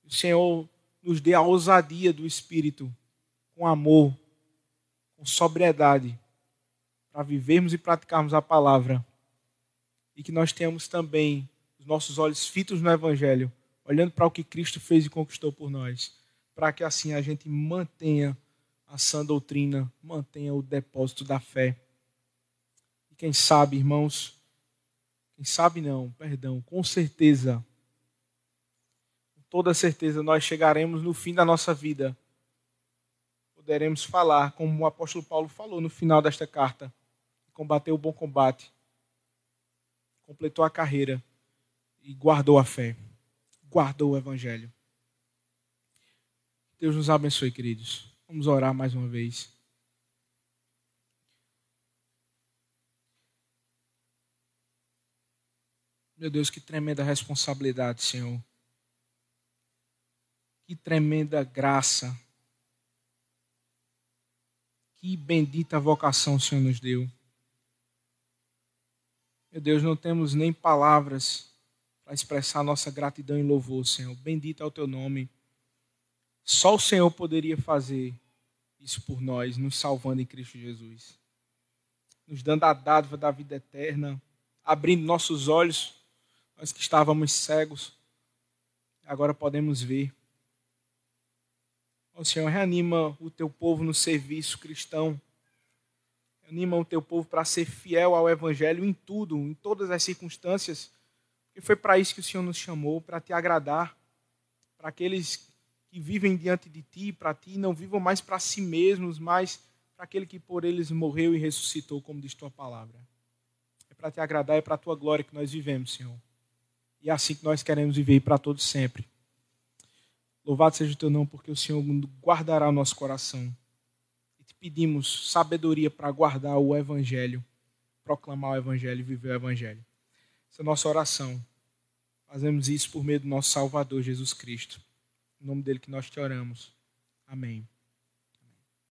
O Senhor nos dê a ousadia do Espírito, com amor, com sobriedade, para vivermos e praticarmos a palavra. E que nós tenhamos também os nossos olhos fitos no Evangelho olhando para o que Cristo fez e conquistou por nós, para que assim a gente mantenha a sã doutrina, mantenha o depósito da fé. E quem sabe, irmãos, quem sabe não, perdão, com certeza, com toda certeza, nós chegaremos no fim da nossa vida. Poderemos falar, como o apóstolo Paulo falou no final desta carta: combateu o bom combate, completou a carreira e guardou a fé guardou o Evangelho. Deus nos abençoe, queridos. Vamos orar mais uma vez. Meu Deus, que tremenda responsabilidade, Senhor. Que tremenda graça. Que bendita vocação o Senhor nos deu. Meu Deus, não temos nem palavras para expressar nossa gratidão e louvor, Senhor. Bendito é o teu nome. Só o Senhor poderia fazer isso por nós, nos salvando em Cristo Jesus. Nos dando a dádiva da vida eterna, abrindo nossos olhos, nós que estávamos cegos, agora podemos ver. Ó Senhor, reanima o teu povo no serviço cristão. Anima o teu povo para ser fiel ao Evangelho em tudo, em todas as circunstâncias e foi para isso que o Senhor nos chamou, para te agradar, para aqueles que vivem diante de ti, para ti, não vivam mais para si mesmos, mas para aquele que por eles morreu e ressuscitou, como diz tua palavra. É para te agradar, é para a tua glória que nós vivemos, Senhor. E é assim que nós queremos viver para todos sempre. Louvado seja o teu nome, porque o Senhor guardará o nosso coração. E te pedimos sabedoria para guardar o Evangelho, proclamar o Evangelho e viver o Evangelho. Essa é a nossa oração. Fazemos isso por meio do nosso Salvador Jesus Cristo. Nome dele que nós te oramos. Amém.